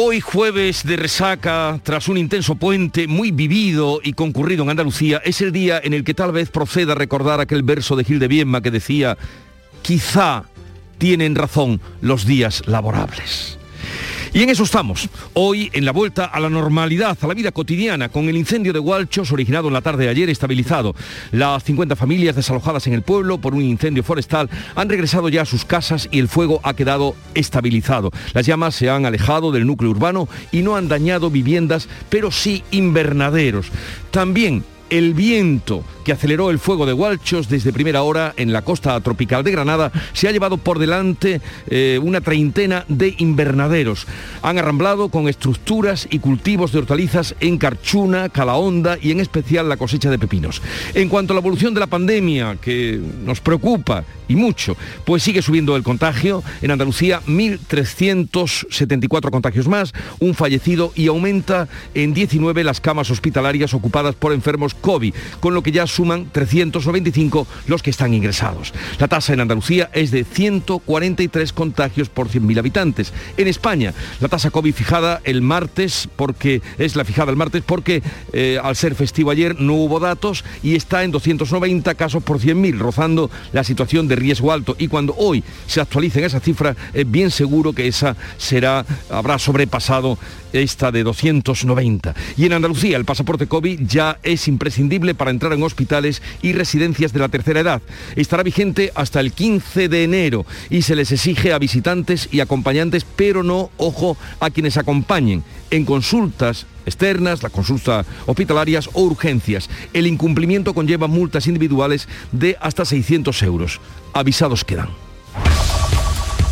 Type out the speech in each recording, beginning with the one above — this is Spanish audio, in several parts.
Hoy jueves de resaca, tras un intenso puente muy vivido y concurrido en Andalucía, es el día en el que tal vez proceda a recordar aquel verso de Gil de Bienma que decía, quizá tienen razón los días laborables. Y en eso estamos, hoy en la vuelta a la normalidad, a la vida cotidiana, con el incendio de Hualchos originado en la tarde de ayer estabilizado. Las 50 familias desalojadas en el pueblo por un incendio forestal han regresado ya a sus casas y el fuego ha quedado estabilizado. Las llamas se han alejado del núcleo urbano y no han dañado viviendas, pero sí invernaderos. También el viento que aceleró el fuego de Hualchos desde primera hora en la costa tropical de Granada se ha llevado por delante eh, una treintena de invernaderos. Han arramblado con estructuras y cultivos de hortalizas en Carchuna, Calahonda y en especial la cosecha de pepinos. En cuanto a la evolución de la pandemia, que nos preocupa y mucho, pues sigue subiendo el contagio. En Andalucía, 1.374 contagios más, un fallecido y aumenta en 19 las camas hospitalarias ocupadas por enfermos COVID, con lo que ya suman 395 los que están ingresados. La tasa en Andalucía es de 143 contagios por 100.000 habitantes. En España, la tasa COVID fijada el martes, porque es la fijada el martes, porque eh, al ser festivo ayer no hubo datos y está en 290 casos por 100.000, rozando la situación de riesgo alto. Y cuando hoy se actualicen esas cifras, es bien seguro que esa será, habrá sobrepasado esta de 290. Y en Andalucía el pasaporte COVID ya es imprescindible para entrar en hospitales y residencias de la tercera edad. Estará vigente hasta el 15 de enero y se les exige a visitantes y acompañantes, pero no, ojo, a quienes acompañen en consultas externas, las consultas hospitalarias o urgencias. El incumplimiento conlleva multas individuales de hasta 600 euros. Avisados quedan.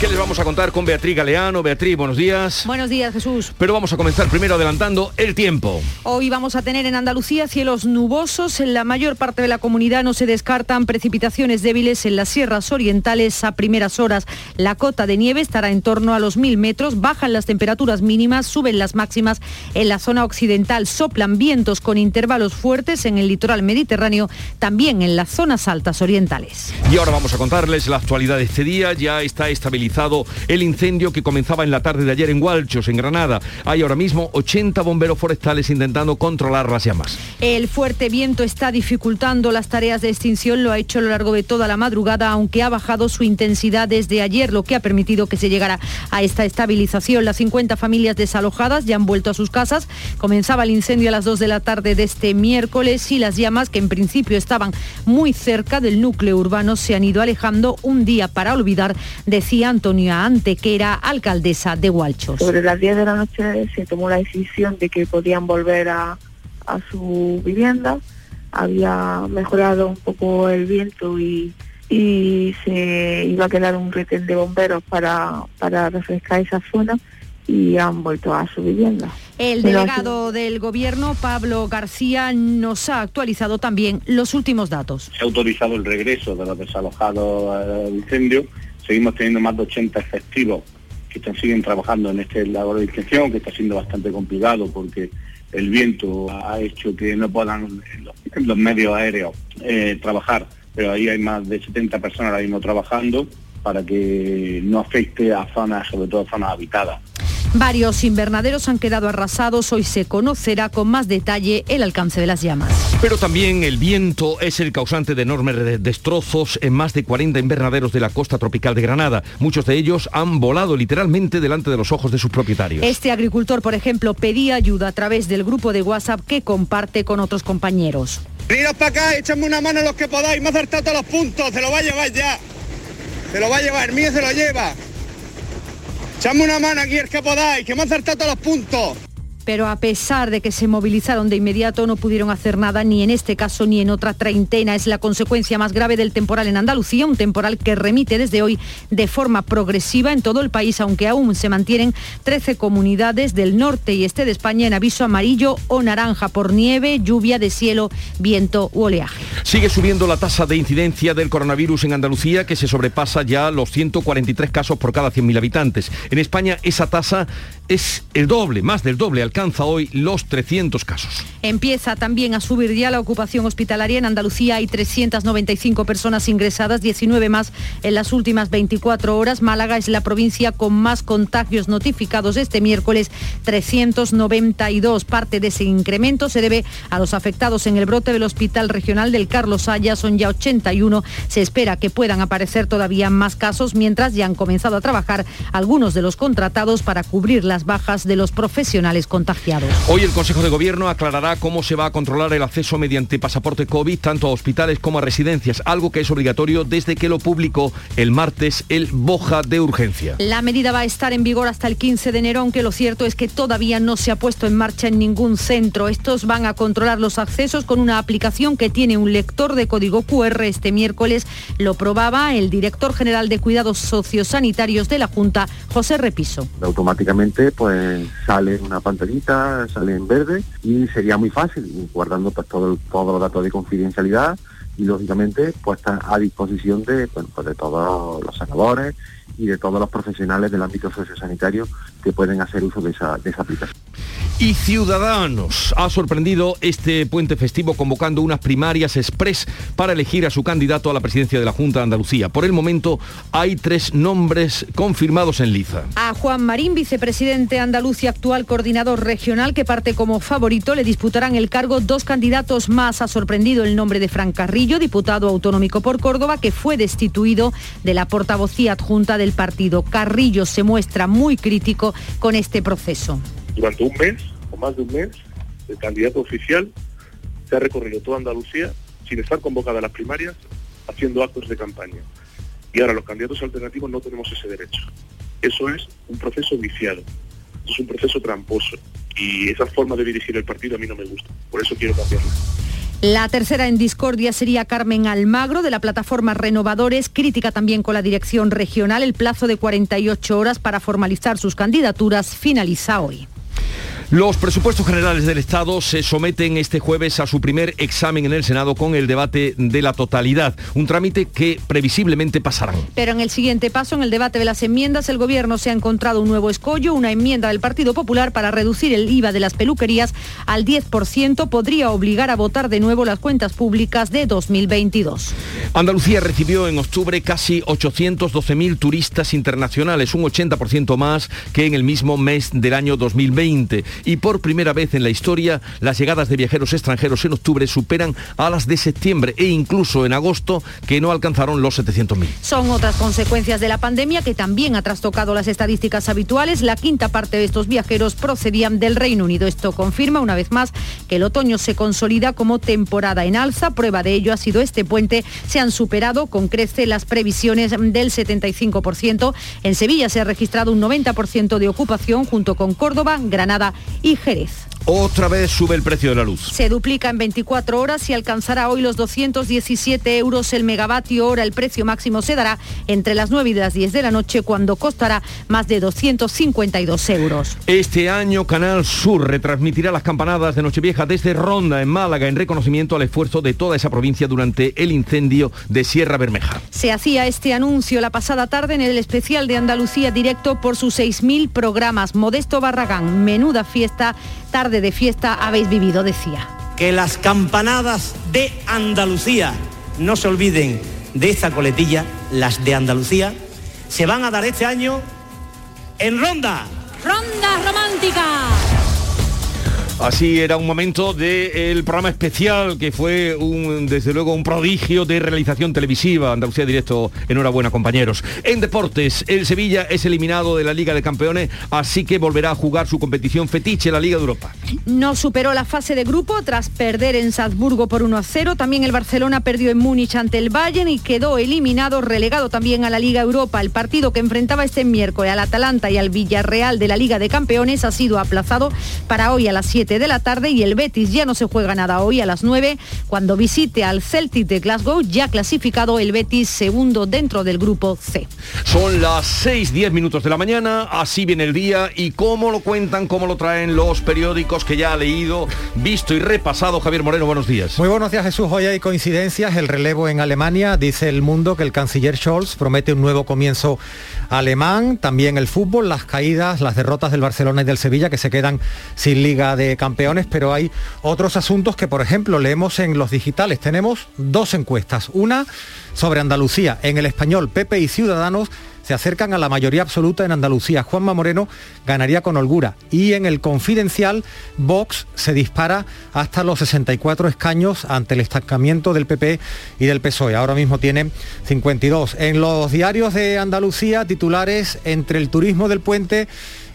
¿Qué les vamos a contar con Beatriz Galeano? Beatriz, buenos días. Buenos días, Jesús. Pero vamos a comenzar primero adelantando el tiempo. Hoy vamos a tener en Andalucía cielos nubosos. En la mayor parte de la comunidad no se descartan precipitaciones débiles en las sierras orientales a primeras horas. La cota de nieve estará en torno a los mil metros. Bajan las temperaturas mínimas, suben las máximas en la zona occidental. Soplan vientos con intervalos fuertes en el litoral mediterráneo, también en las zonas altas orientales. Y ahora vamos a contarles la actualidad de este día. Ya está el incendio que comenzaba en la tarde de ayer en Hualchos, en Granada. Hay ahora mismo 80 bomberos forestales intentando controlar las llamas. El fuerte viento está dificultando las tareas de extinción, lo ha hecho a lo largo de toda la madrugada, aunque ha bajado su intensidad desde ayer, lo que ha permitido que se llegara a esta estabilización. Las 50 familias desalojadas ya han vuelto a sus casas. Comenzaba el incendio a las 2 de la tarde de este miércoles y las llamas, que en principio estaban muy cerca del núcleo urbano, se han ido alejando un día para olvidar, decían Antonia Antequera, alcaldesa de Hualchos. Sobre las 10 de la noche se tomó la decisión de que podían volver a, su vivienda. Había mejorado un poco el viento y, se iba a quedar un retén de bomberos para, para refrescar esa zona y han vuelto a su vivienda. El delegado del gobierno, Pablo García, nos ha actualizado también los últimos datos. Se ha autorizado el regreso de los desalojados al incendio Seguimos teniendo más de 80 efectivos que están, siguen trabajando en este labor de inspección, que está siendo bastante complicado porque el viento ha hecho que no puedan los, medios aéreos eh, trabajar, pero ahí hay más de 70 personas ahora mismo trabajando para que no afecte a zonas, sobre todo zonas habitadas. Varios invernaderos han quedado arrasados. Hoy se conocerá con más detalle el alcance de las llamas. Pero también el viento es el causante de enormes destrozos en más de 40 invernaderos de la costa tropical de Granada. Muchos de ellos han volado literalmente delante de los ojos de sus propietarios. Este agricultor, por ejemplo, pedía ayuda a través del grupo de WhatsApp que comparte con otros compañeros. Veniros para acá, echadme una mano los que podáis, me ha acertado todos los puntos, se lo va a llevar ya. Se lo va a llevar, el mío se lo lleva. Echadme una mano aquí el que podáis, que me ha acertado todos los puntos. Pero a pesar de que se movilizaron de inmediato no pudieron hacer nada ni en este caso ni en otra treintena. Es la consecuencia más grave del temporal en Andalucía, un temporal que remite desde hoy de forma progresiva en todo el país, aunque aún se mantienen 13 comunidades del norte y este de España en aviso amarillo o naranja por nieve, lluvia de cielo, viento u oleaje. Sigue subiendo la tasa de incidencia del coronavirus en Andalucía, que se sobrepasa ya los 143 casos por cada 100.000 habitantes. En España esa tasa es el doble, más del doble, alcanza hoy los 300 casos. Empieza también a subir ya la ocupación hospitalaria. En Andalucía hay 395 personas ingresadas, 19 más en las últimas 24 horas. Málaga es la provincia con más contagios notificados este miércoles, 392. Parte de ese incremento se debe a los afectados en el brote del Hospital Regional del Carlos Haya. Son ya 81. Se espera que puedan aparecer todavía más casos, mientras ya han comenzado a trabajar algunos de los contratados para cubrir las bajas de los profesionales contagiados. Hoy el Consejo de Gobierno aclarará cómo se va a controlar el acceso mediante pasaporte COVID tanto a hospitales como a residencias, algo que es obligatorio desde que lo publicó el martes el Boja de Urgencia. La medida va a estar en vigor hasta el 15 de enero, aunque lo cierto es que todavía no se ha puesto en marcha en ningún centro. Estos van a controlar los accesos con una aplicación que tiene un lector de código QR. Este miércoles lo probaba el director general de Cuidados Sociosanitarios de la Junta, José Repiso. Automáticamente pues sale una pantallita, sale en verde y sería muy fácil, guardando pues, todo, todos los datos de confidencialidad y lógicamente pues está a disposición de, pues, de todos los sanadores y de todos los profesionales del ámbito sociosanitario que pueden hacer uso de esa, de esa aplicación. Y Ciudadanos ha sorprendido este puente festivo convocando unas primarias express para elegir a su candidato a la presidencia de la Junta de Andalucía. Por el momento hay tres nombres confirmados en liza. A Juan Marín, vicepresidente andaluz y actual coordinador regional, que parte como favorito, le disputarán el cargo dos candidatos más. Ha sorprendido el nombre de Fran Carrillo, diputado autonómico por Córdoba, que fue destituido de la portavocía adjunta del partido. Carrillo se muestra muy crítico con este proceso. Durante un mes o más de un mes, el candidato oficial se ha recorrido toda Andalucía sin estar convocada a las primarias, haciendo actos de campaña. Y ahora los candidatos alternativos no tenemos ese derecho. Eso es un proceso viciado, es un proceso tramposo. Y esa forma de dirigir el partido a mí no me gusta. Por eso quiero cambiarlo. La tercera en discordia sería Carmen Almagro de la plataforma Renovadores, crítica también con la dirección regional. El plazo de 48 horas para formalizar sus candidaturas finaliza hoy. Los presupuestos generales del Estado se someten este jueves a su primer examen en el Senado con el debate de la totalidad, un trámite que previsiblemente pasará. Pero en el siguiente paso, en el debate de las enmiendas, el Gobierno se ha encontrado un nuevo escollo, una enmienda del Partido Popular para reducir el IVA de las peluquerías al 10%, podría obligar a votar de nuevo las cuentas públicas de 2022. Andalucía recibió en octubre casi 812.000 turistas internacionales, un 80% más que en el mismo mes del año 2020 y por primera vez en la historia las llegadas de viajeros extranjeros en octubre superan a las de septiembre e incluso en agosto que no alcanzaron los 700.000. Son otras consecuencias de la pandemia que también ha trastocado las estadísticas habituales. La quinta parte de estos viajeros procedían del Reino Unido. Esto confirma una vez más que el otoño se consolida como temporada en alza. Prueba de ello ha sido este puente. Se han superado con crece las previsiones del 75%. En Sevilla se ha registrado un 90% de ocupación junto con Córdoba, Granada y Jerez. Otra vez sube el precio de la luz. Se duplica en 24 horas y alcanzará hoy los 217 euros el megavatio hora. El precio máximo se dará entre las 9 y las 10 de la noche cuando costará más de 252 euros. Este año Canal Sur retransmitirá las campanadas de Nochevieja desde Ronda en Málaga en reconocimiento al esfuerzo de toda esa provincia durante el incendio de Sierra Bermeja. Se hacía este anuncio la pasada tarde en el especial de Andalucía directo por sus 6.000 programas. Modesto Barragán, menuda fiesta, tarde de fiesta habéis vivido, decía. Que las campanadas de Andalucía, no se olviden de esta coletilla, las de Andalucía, se van a dar este año en Ronda. Ronda Romántica. Así era un momento del programa especial que fue desde luego un prodigio de realización televisiva. Andalucía Directo, enhorabuena compañeros. En deportes, el Sevilla es eliminado de la Liga de Campeones, así que volverá a jugar su competición fetiche, la Liga de Europa. No superó la fase de grupo tras perder en Salzburgo por 1 a 0. También el Barcelona perdió en Múnich ante el Bayern y quedó eliminado, relegado también a la Liga Europa. El partido que enfrentaba este miércoles al Atalanta y al Villarreal de la Liga de Campeones ha sido aplazado para hoy a las 7 de la tarde y el Betis ya no se juega nada hoy a las 9 cuando visite al Celtic de Glasgow, ya clasificado el Betis segundo dentro del grupo C. Son las 6, 10 minutos de la mañana, así viene el día y cómo lo cuentan, cómo lo traen los periódicos que ya ha leído, visto y repasado. Javier Moreno, buenos días. Muy buenos días Jesús, hoy hay coincidencias, el relevo en Alemania, dice el mundo que el canciller Scholz promete un nuevo comienzo alemán, también el fútbol, las caídas, las derrotas del Barcelona y del Sevilla que se quedan sin liga de campeones, pero hay otros asuntos que, por ejemplo, leemos en los digitales. Tenemos dos encuestas, una sobre Andalucía, en el español PP y Ciudadanos se acercan a la mayoría absoluta en Andalucía. Juanma Moreno ganaría con holgura. Y en el confidencial, Vox se dispara hasta los 64 escaños ante el estancamiento del PP y del PSOE. Ahora mismo tiene 52. En los diarios de Andalucía, titulares entre el turismo del puente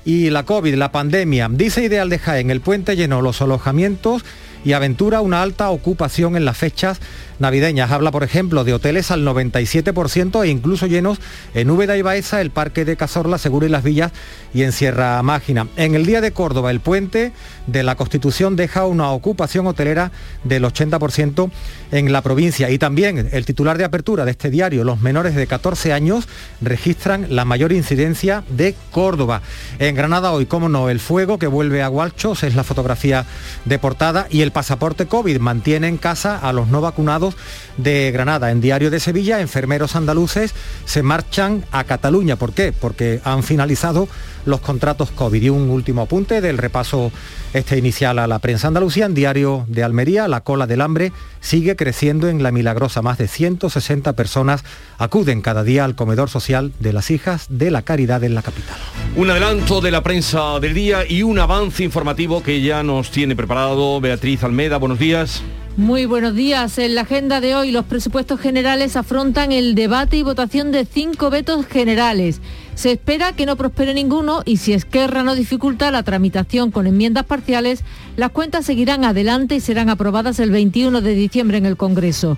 y la COVID, la pandemia. Dice Ideal de Jaén, el puente llenó los alojamientos y aventura una alta ocupación en las fechas navideñas. Habla, por ejemplo, de hoteles al 97% e incluso llenos en Úbeda y Baeza, el Parque de Cazorla, Seguro y Las Villas y en Sierra Mágina. En el Día de Córdoba, el puente de la Constitución deja una ocupación hotelera del 80% en la provincia. Y también el titular de apertura de este diario, los menores de 14 años registran la mayor incidencia de Córdoba. En Granada hoy, como no, el fuego que vuelve a Gualchos es la fotografía de portada y el pasaporte COVID mantiene en casa a los no vacunados de Granada. En Diario de Sevilla, enfermeros andaluces se marchan a Cataluña. ¿Por qué? Porque han finalizado los contratos COVID. Y un último apunte del repaso este inicial a la prensa andalucía. En Diario de Almería, la cola del hambre sigue creciendo en La Milagrosa. Más de 160 personas acuden cada día al comedor social de las hijas de la caridad en la capital. Un adelanto de la prensa del día y un avance informativo que ya nos tiene preparado Beatriz Almeda. Buenos días. Muy buenos días. En la agenda de hoy los presupuestos generales afrontan el debate y votación de cinco vetos generales. Se espera que no prospere ninguno y si Esquerra no dificulta la tramitación con enmiendas parciales, las cuentas seguirán adelante y serán aprobadas el 21 de diciembre en el Congreso.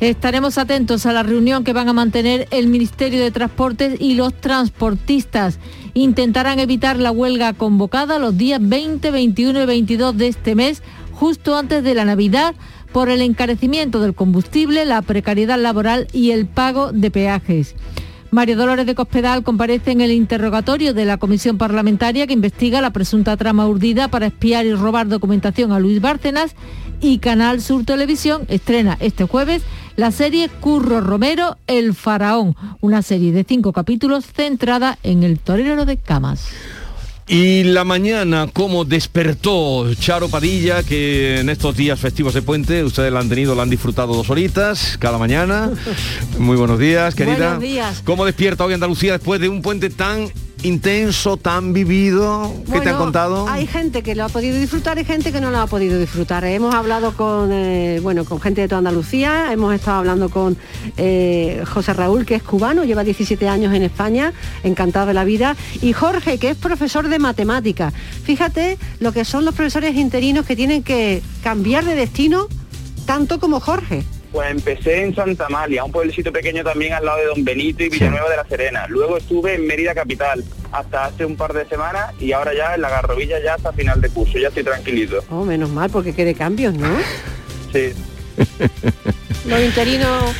Estaremos atentos a la reunión que van a mantener el Ministerio de Transportes y los transportistas. Intentarán evitar la huelga convocada los días 20, 21 y 22 de este mes, justo antes de la Navidad, por el encarecimiento del combustible, la precariedad laboral y el pago de peajes. Mario Dolores de Cospedal comparece en el interrogatorio de la comisión parlamentaria que investiga la presunta trama urdida para espiar y robar documentación a Luis Bárcenas y Canal Sur Televisión estrena este jueves la serie Curro Romero, El Faraón, una serie de cinco capítulos centrada en el torero de Camas. Y la mañana, como despertó Charo Padilla, que en estos días festivos de puente, ustedes la han tenido, la han disfrutado dos horitas cada mañana. Muy buenos días, querida. Buenos días. ¿Cómo despierta hoy Andalucía después de un puente tan intenso, tan vivido? ¿Qué te han Bueno, contado? Hay gente que lo ha podido disfrutar y gente que no lo ha podido disfrutar. Hemos hablado con, eh, bueno, con gente de toda Andalucía, hemos estado hablando con eh, José Raúl, que es cubano, lleva 17 años en España, encantado de la vida, y Jorge, que es profesor de matemáticas. Fíjate lo que son los profesores interinos que tienen que cambiar de destino tanto como Jorge. Pues empecé en Santa Amalia, un pueblecito pequeño también al lado de Don Benito y Villanueva de la Serena. Luego estuve en Mérida Capital hasta hace un par de semanas y ahora ya en la Garrovilla ya hasta final de curso, ya estoy tranquilito. Oh, menos mal, porque quede cambios, ¿no? Sí. Los interinos.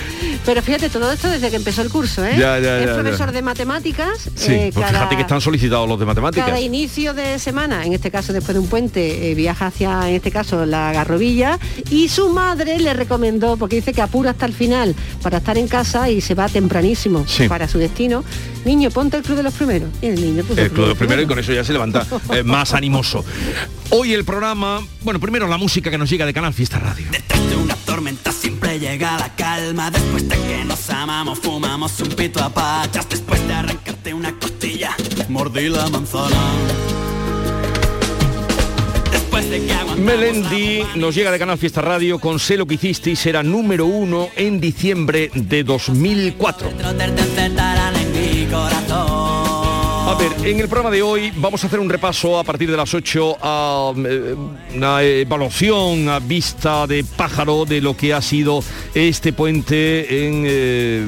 Pero fíjate, todo esto desde que empezó el curso, ¿eh? Ya, ya, es ya, profesor ya. de matemáticas. Sí, eh, pues cada- fíjate que están solicitados los de matemáticas. Cada inicio de semana, en este caso después de un puente, eh, viaja hacia, en este caso, la Garrovilla y su madre le recomendó, porque dice que apura hasta el final para estar en casa y se va tempranísimo Sí. para su destino. Niño, ponte el club de los primeros. Y el niño puso El club de los primero y con eso ya se levanta eh, más animoso. Hoy el programa, bueno, primero la música que nos llega de Canal Fiesta Radio. de una tormenta siempre llega la calma. Después de que nos amamos fumamos un pito a pachas. Después de arrancarte una costilla mordí la manzana. Melendi nos llega de Canal Fiesta Radio con Sé lo que hicisteis, era número uno en diciembre de 2004. A ver, en el programa de hoy vamos a hacer un repaso a partir de las 8 a eh, una evaluación a vista de pájaro de lo que ha sido este puente en eh,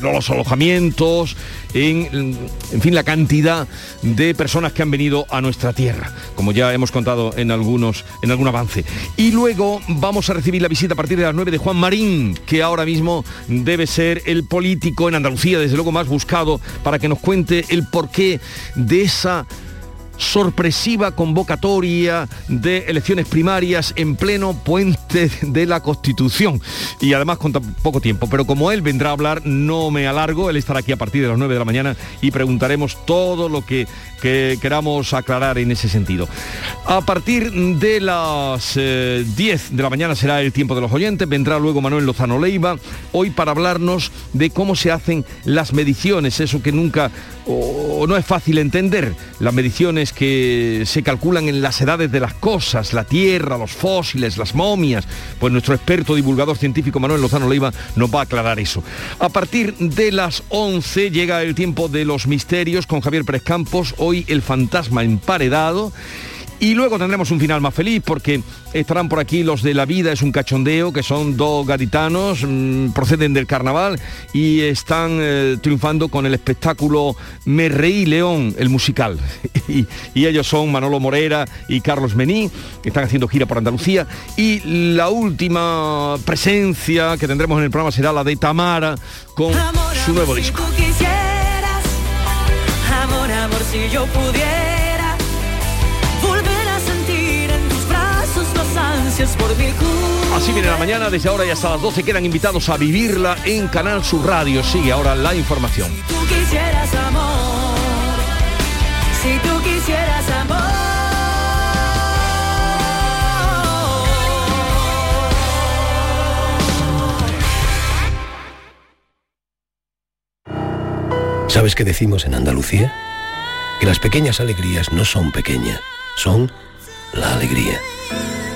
los alojamientos, en, en fin, la cantidad de personas que han venido a nuestra tierra, como ya hemos contado en algunos en algún avance. Y luego vamos a recibir la visita a partir de las 9 de Juan Marín, que ahora mismo debe ser el político en Andalucía, desde luego más buscado, para que nos cuente el porqué de esa sorpresiva convocatoria de elecciones primarias en pleno puente de la Constitución. Y además con poco tiempo. Pero como él vendrá a hablar, no me alargo, él estará aquí a partir de las 9 de la mañana y preguntaremos todo lo que, que queramos aclarar en ese sentido. A partir de las eh, 10 de la mañana será el tiempo de los oyentes, vendrá luego Manuel Lozano Leiva, hoy para hablarnos de cómo se hacen las mediciones, eso que nunca o no es fácil entender, las mediciones que se calculan en las edades de las cosas, la tierra, los fósiles, las momias, pues nuestro experto divulgador científico Manuel Lozano Leiva nos va a aclarar eso. A partir de las 11 llega el tiempo de los misterios con Javier Pérez Campos, hoy el fantasma emparedado. Y luego tendremos un final más feliz porque estarán por aquí los de La Vida es un cachondeo, que son dos gaditanos, mmm, proceden del carnaval y están eh, triunfando con el espectáculo Me Reí León, el musical. y, y ellos son Manolo Morera y Carlos Mení, que están haciendo gira por Andalucía. Y la última presencia que tendremos en el programa será la de Tamara con su nuevo disco. Si tú quisieras, amor, amor, si yo pudiera por mi Así viene la mañana, desde ahora y hasta las 12 quedan invitados a vivirla en Canal Sur Radio. Sigue ahora la información. tú quisieras amor, si tú quisieras amor. ¿Sabes qué decimos en Andalucía? Que las pequeñas alegrías no son pequeñas, son la alegría.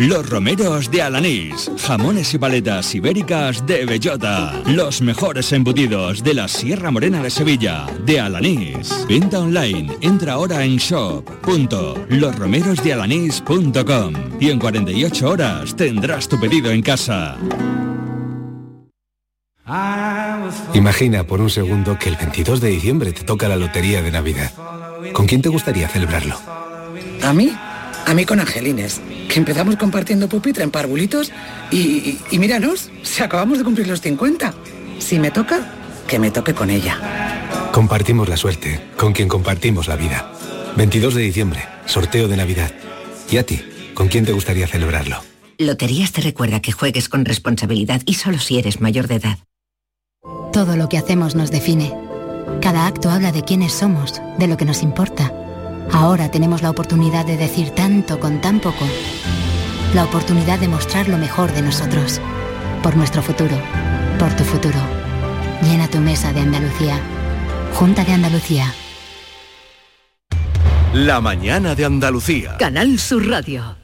Los romeros de Alanís, jamones y paletas ibéricas de bellota, los mejores embutidos de la Sierra Morena de Sevilla, de Alanís. Venta online, entra ahora en shop.losromerosdealanís.com y en 48 horas tendrás tu pedido en casa. Imagina por un segundo que el 22 de diciembre te toca la lotería de Navidad. ¿Con quién te gustaría celebrarlo? ¿A mí? A mí con Angelines, que empezamos compartiendo pupitre en parvulitos y, y, y míranos, si acabamos de cumplir los 50. Si me toca, que me toque con ella. Compartimos la suerte, con quien compartimos la vida. 22 de diciembre, sorteo de Navidad. ¿Y a ti? ¿Con quién te gustaría celebrarlo? Loterías te recuerda que juegues con responsabilidad y solo si eres mayor de edad. Todo lo que hacemos nos define. Cada acto habla de quiénes somos, de lo que nos importa. Ahora tenemos la oportunidad de decir tanto con tan poco. La oportunidad de mostrar lo mejor de nosotros. Por nuestro futuro. Por tu futuro. Llena tu mesa de Andalucía. Junta de Andalucía. La mañana de Andalucía. Canal Sur Radio.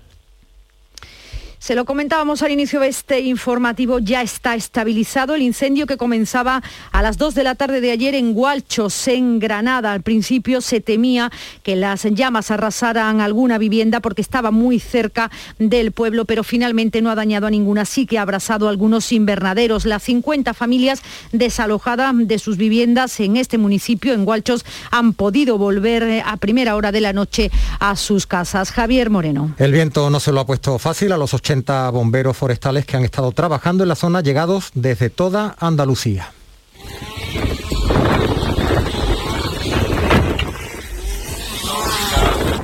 Se lo comentábamos al inicio de este informativo, ya está estabilizado el incendio que comenzaba a las 2 de la tarde de ayer en Gualchos, en Granada. Al principio se temía que las llamas arrasaran alguna vivienda porque estaba muy cerca del pueblo, pero finalmente no ha dañado a ninguna, sí que ha abrasado algunos invernaderos. Las 50 familias desalojadas de sus viviendas en este municipio, en Gualchos, han podido volver a primera hora de la noche a sus casas. Javier Moreno. El viento no se lo ha puesto fácil a los 80 bomberos forestales que han estado trabajando en la zona llegados desde toda Andalucía.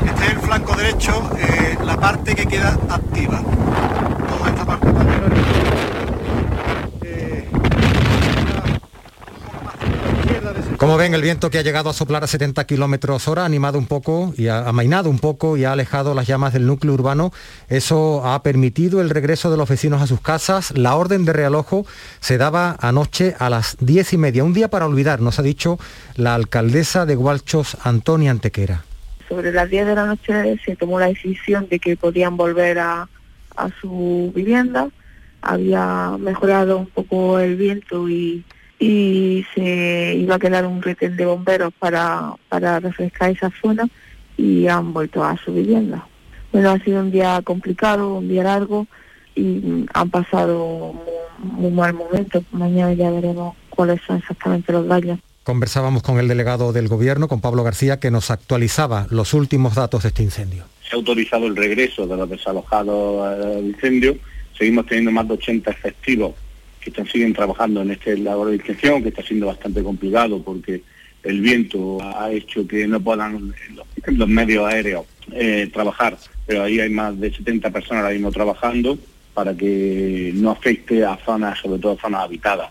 Este es el flanco derecho, eh, la parte que queda activa para arriba. Eh, Como ven, el viento que ha llegado a soplar a 70 kilómetros hora ha animado un poco y ha amainado un poco y ha alejado las llamas del núcleo urbano. Eso ha permitido el regreso de los vecinos a sus casas. La orden de realojo se daba anoche a las diez y media. Un día para olvidar, nos ha dicho la alcaldesa de Gualchos, Antonia Antequera. Sobre las 10 de la noche se tomó la decisión de que podían volver a, a su vivienda. Había mejorado un poco el viento y y se iba a quedar un retén de bomberos para, para refrescar esa zona y han vuelto a su vivienda. Bueno, ha sido un día complicado, un día largo y han pasado muy, mal momento. Mañana ya veremos cuáles son exactamente los daños. Conversábamos con el delegado del gobierno, con Pablo García, que nos actualizaba los últimos datos de este incendio. Se ha autorizado el regreso de los desalojados al incendio. Seguimos teniendo más de 80 efectivos que están, siguen trabajando en este labor de inspección, que está siendo bastante complicado porque el viento ha hecho que no puedan los, medios aéreos eh, trabajar, pero ahí hay más de 70 personas ahora mismo trabajando para que no afecte a zonas, sobre todo zonas habitadas.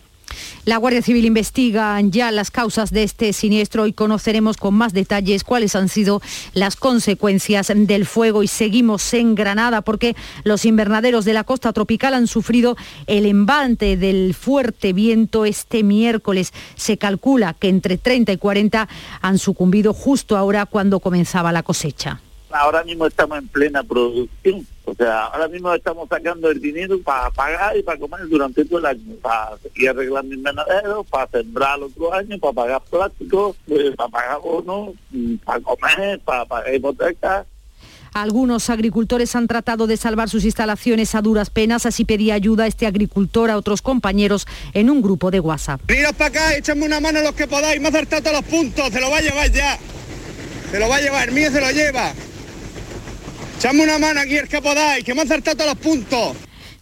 La Guardia Civil investiga ya las causas de este siniestro y conoceremos con más detalles cuáles han sido las consecuencias del fuego y seguimos en Granada porque los invernaderos de la costa tropical han sufrido el embate del fuerte viento este miércoles. Se calcula que entre 30 y 40 han sucumbido justo ahora cuando comenzaba la cosecha. Ahora mismo estamos en plena producción o sea, ahora mismo estamos sacando el dinero para pagar y para comer durante todo el año, para ir arreglando invernaderos, para sembrar el otro año, para pagar plástico, pues, para pagar bonos, mm, para comer, para pagar hipotecas. Algunos agricultores han tratado de salvar sus instalaciones a duras penas, así pedía ayuda a este agricultor a otros compañeros en un grupo de WhatsApp. Veniros para acá, echadme una mano los que podáis, me ha acertado todos los puntos, se lo va a llevar ya. Se lo va a llevar, el mío se lo lleva. Echame una mano aquí el que podáis, que me han acertado todos los puntos.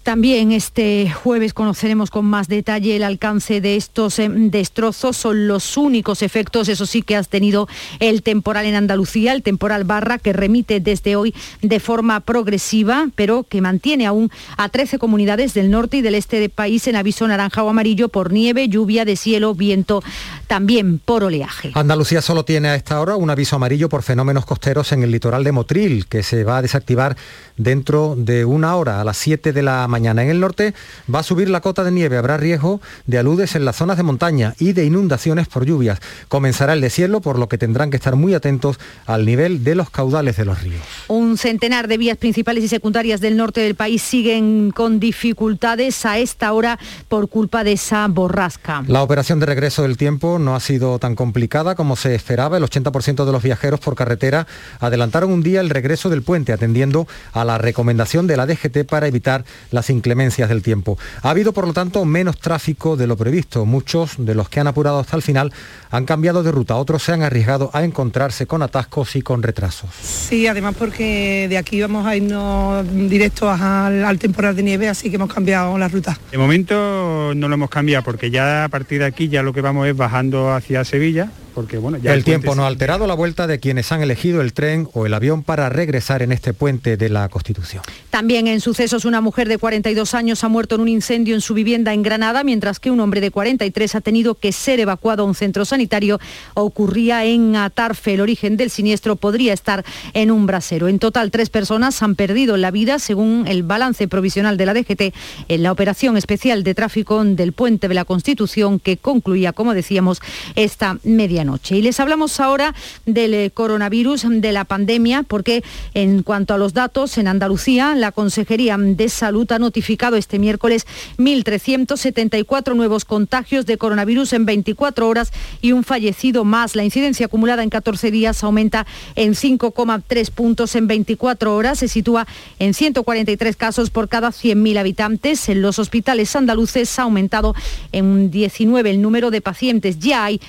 También este jueves conoceremos con más detalle el alcance de estos em, destrozos. Son los únicos efectos, eso sí, que has tenido el temporal en Andalucía, el temporal barra, que remite desde hoy de forma progresiva, pero que mantiene aún a 13 comunidades del norte y del este del país en aviso naranja o amarillo por nieve, lluvia de cielo, viento, también por oleaje. Andalucía solo tiene a esta hora un aviso amarillo por fenómenos costeros en el litoral de Motril, que se va a desactivar dentro de una hora, a las 7 de la mañana. En el norte va a subir la cota de nieve, habrá riesgo de aludes en las zonas de montaña y de inundaciones por lluvias. Comenzará el deshielo, por lo que tendrán que estar muy atentos al nivel de los caudales de los ríos. Un centenar de vías principales y secundarias del norte del país siguen con dificultades a esta hora por culpa de esa borrasca. La operación de regreso del tiempo no ha sido tan complicada como se esperaba. El 80% de los viajeros por carretera adelantaron un día el regreso del puente, atendiendo a la recomendación de la DGT para evitar las inclemencias del tiempo. Ha habido, por lo tanto, menos tráfico de lo previsto. Muchos de los que han apurado hasta el final han cambiado de ruta, otros se han arriesgado a encontrarse con atascos y con retrasos. Sí, además porque de aquí vamos a irnos directos al, al temporal de nieve, así que hemos cambiado la ruta. De momento no lo hemos cambiado porque ya a partir de aquí ya lo que vamos es bajando hacia Sevilla porque bueno, ya el, tiempo no ha alterado la vuelta de quienes han elegido el tren o el avión para regresar en este puente de la Constitución. También en sucesos una mujer de 42 años ha muerto en un incendio en su vivienda en Granada, mientras que un hombre de 43 ha tenido que ser evacuado a un centro sanitario. Ocurría en Atarfe. El origen del siniestro podría estar en un brasero. En total, tres personas han perdido la vida, según el balance provisional de la DGT, en la operación especial de tráfico del puente de la Constitución que concluía, como decíamos, esta medianoche. Y les hablamos ahora del eh, coronavirus, de la pandemia, porque en cuanto a los datos, en Andalucía, la Consejería de Salud ha notificado este miércoles 1.374 nuevos contagios de coronavirus en 24 horas y un fallecido más. La incidencia acumulada en 14 días aumenta en 5,3 puntos en 24 horas. Se sitúa en 143 casos por cada 100.000 habitantes. En los hospitales andaluces ha aumentado en 19 el número de pacientes. Ya hay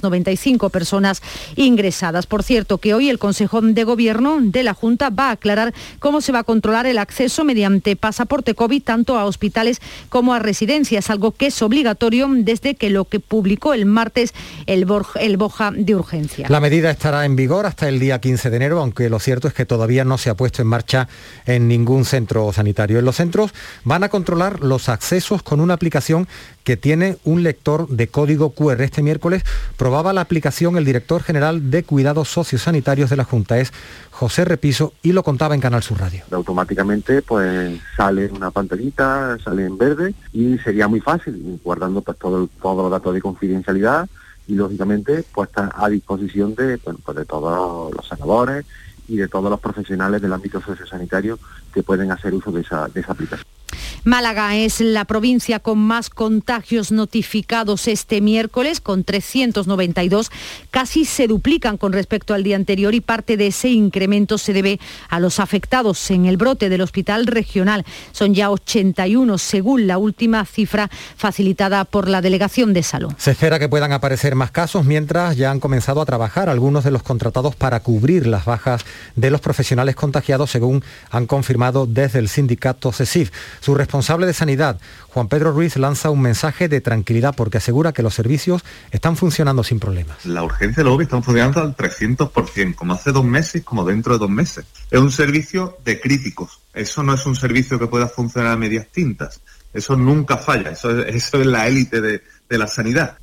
390 95 personas ingresadas. Por cierto, que hoy el Consejo de Gobierno de la Junta va a aclarar cómo se va a controlar el acceso mediante pasaporte COVID tanto a hospitales como a residencias, algo que es obligatorio desde que lo que publicó el martes el, el Boja de urgencia. La medida estará en vigor hasta el día 15 de enero, aunque lo cierto es que todavía no se ha puesto en marcha en ningún centro sanitario. En los centros van a controlar los accesos con una aplicación que tiene un lector de código QR. Este miércoles probaba la aplicación el director general de Cuidados Sociosanitarios de la Junta, es José Repiso, y lo contaba en Canal Sur Radio. Automáticamente pues sale una pantallita, sale en verde y sería muy fácil, guardando pues todo, todos los datos de confidencialidad y lógicamente pues está a disposición de, pues, de todos los sanadores y de todos los profesionales del ámbito sociosanitario que pueden hacer uso de esa, de esa aplicación. Málaga es la provincia con más contagios notificados este miércoles, con 392. Casi se duplican con respecto al día anterior y parte de ese incremento se debe a los afectados en el brote del hospital regional. Son ya 81, según la última cifra facilitada por la Delegación de Salud. Se espera que puedan aparecer más casos mientras ya han comenzado a trabajar algunos de los contratados para cubrir las bajas de los profesionales contagiados, según han confirmado desde el sindicato CESIF. Su responsable de Sanidad, Juan Pedro Ruiz, lanza un mensaje de tranquilidad porque asegura que los servicios están funcionando sin problemas. La urgencia de los están funcionando al 300%, como hace dos meses, como dentro de dos meses. Es un servicio de críticos. Eso no es un servicio que pueda funcionar a medias tintas. Eso nunca falla. Eso es, la élite de la sanidad.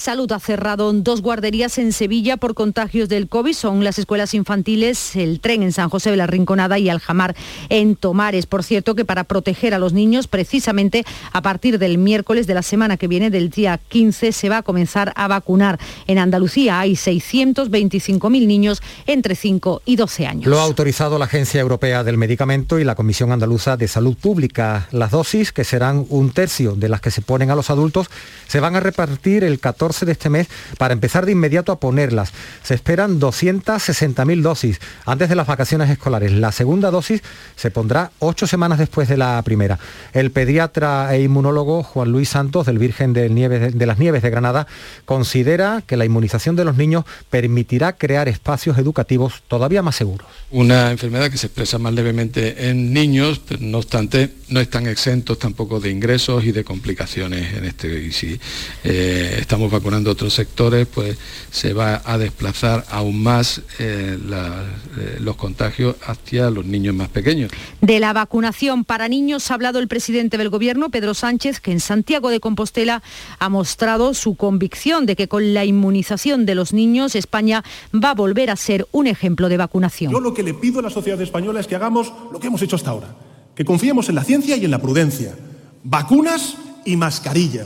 Salud ha cerrado dos guarderías en Sevilla por contagios del COVID. Son las escuelas infantiles, el tren en San José de la Rinconada y Aljamar en Tomares. Por cierto, que para proteger a los niños, precisamente a partir del miércoles de la semana que viene, del día 15, se va a comenzar a vacunar. En Andalucía hay 625.000 niños entre 5 y 12 años. Lo ha autorizado la Agencia Europea del Medicamento y la Comisión Andaluza de Salud Pública. Las dosis, que serán un tercio de las que se ponen a los adultos, se van a repartir el 14 de este mes para empezar de inmediato a ponerlas. Se esperan 260.000 dosis antes de las vacaciones escolares. La segunda dosis se pondrá ocho semanas después de la primera. El pediatra e inmunólogo Juan Luis Santos del Virgen de, Nieves, de las Nieves de Granada considera que la inmunización de los niños permitirá crear espacios educativos todavía más seguros. Una enfermedad que se expresa más levemente en niños, no obstante no están exentos tampoco de ingresos y de complicaciones en este. Y si eh, estamos vacunando otros sectores, pues se va a desplazar aún más eh, la, eh, los contagios hacia los niños más pequeños. De la vacunación para niños ha hablado el presidente del Gobierno, Pedro Sánchez, que en Santiago de Compostela ha mostrado su convicción de que con la inmunización de los niños España va a volver a ser un ejemplo de vacunación. Yo lo que le pido a la sociedad española es que hagamos lo que hemos hecho hasta ahora, que confiemos en la ciencia y en la prudencia. Vacunas y mascarilla.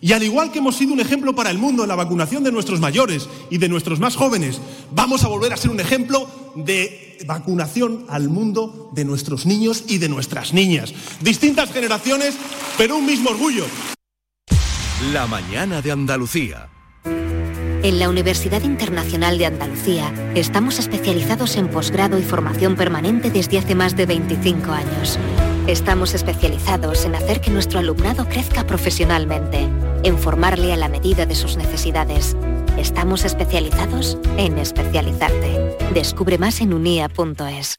Y al igual que hemos sido un ejemplo para el mundo en la vacunación de nuestros mayores y de nuestros más jóvenes, vamos a volver a ser un ejemplo de vacunación al mundo de nuestros niños y de nuestras niñas. Distintas generaciones, pero un mismo orgullo. La mañana de Andalucía. En la Universidad Internacional de Andalucía estamos especializados en posgrado y formación permanente desde hace más de 25 años. Estamos especializados en hacer que nuestro alumnado crezca profesionalmente, en formarle a la medida de sus necesidades. Estamos especializados en especializarte. Descubre más en unia.es.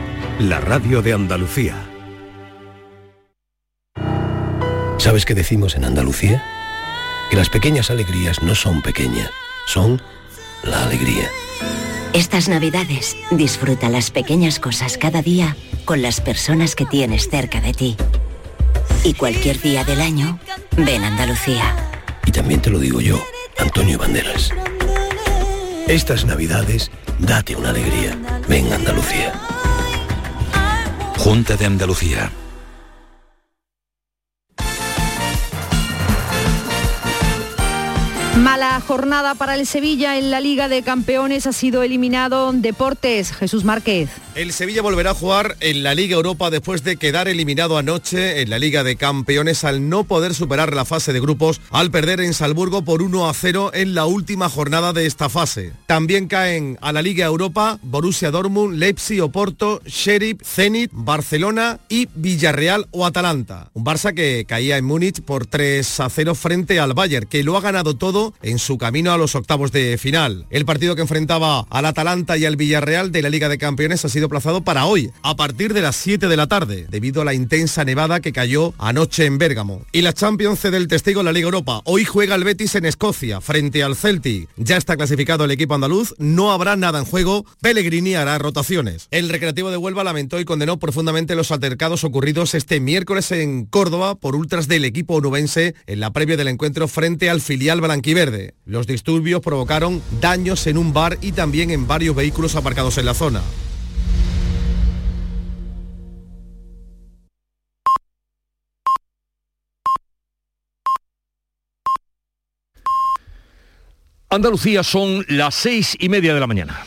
la radio de Andalucía. ¿Sabes qué decimos en Andalucía? Que las pequeñas alegrías no son pequeñas, son la alegría. Estas navidades disfruta las pequeñas cosas cada día con las personas que tienes cerca de ti. Y cualquier día del año, ven a Andalucía. Y también te lo digo yo, Antonio Banderas. Estas navidades, date una alegría. Ven a Andalucía. Junta de Andalucía. Mala jornada para el Sevilla en la Liga de Campeones. Ha sido eliminado Deportes. Jesús Márquez. El Sevilla volverá a jugar en la Liga Europa después de quedar eliminado anoche en la Liga de Campeones al no poder superar la fase de grupos al perder en Salburgo por 1 a 0 en la última jornada de esta fase. También caen a la Liga Europa Borussia Dortmund, Leipzig, Oporto, Sheriff, Zenit, Barcelona y Villarreal o Atalanta. Un Barça que caía en Múnich por 3 a 0 frente al Bayern, que lo ha ganado todo en su camino a los octavos de final. El partido que enfrentaba al Atalanta y al Villarreal de la Liga de Campeones ha sido plazado para hoy, a partir de las 7 de la tarde, debido a la intensa nevada que cayó anoche en Bérgamo. Y la Champions cede el testigo en la Liga Europa. Hoy juega el Betis en Escocia, frente al Celtic. Ya está clasificado el equipo andaluz, no habrá nada en juego, Pellegrini hará rotaciones. El Recreativo de Huelva lamentó y condenó profundamente los altercados ocurridos este miércoles en Córdoba por ultras del equipo onubense en la previa del encuentro frente al filial Los disturbios provocaron daños en un bar y también en varios vehículos aparcados en la zona. Andalucía son las seis y media de la mañana.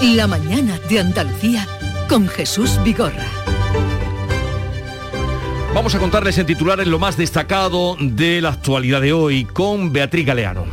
La mañana de Andalucía con Jesús Vigorra. Vamos a contarles en titulares lo más destacado de la actualidad de hoy con Beatriz Galeano.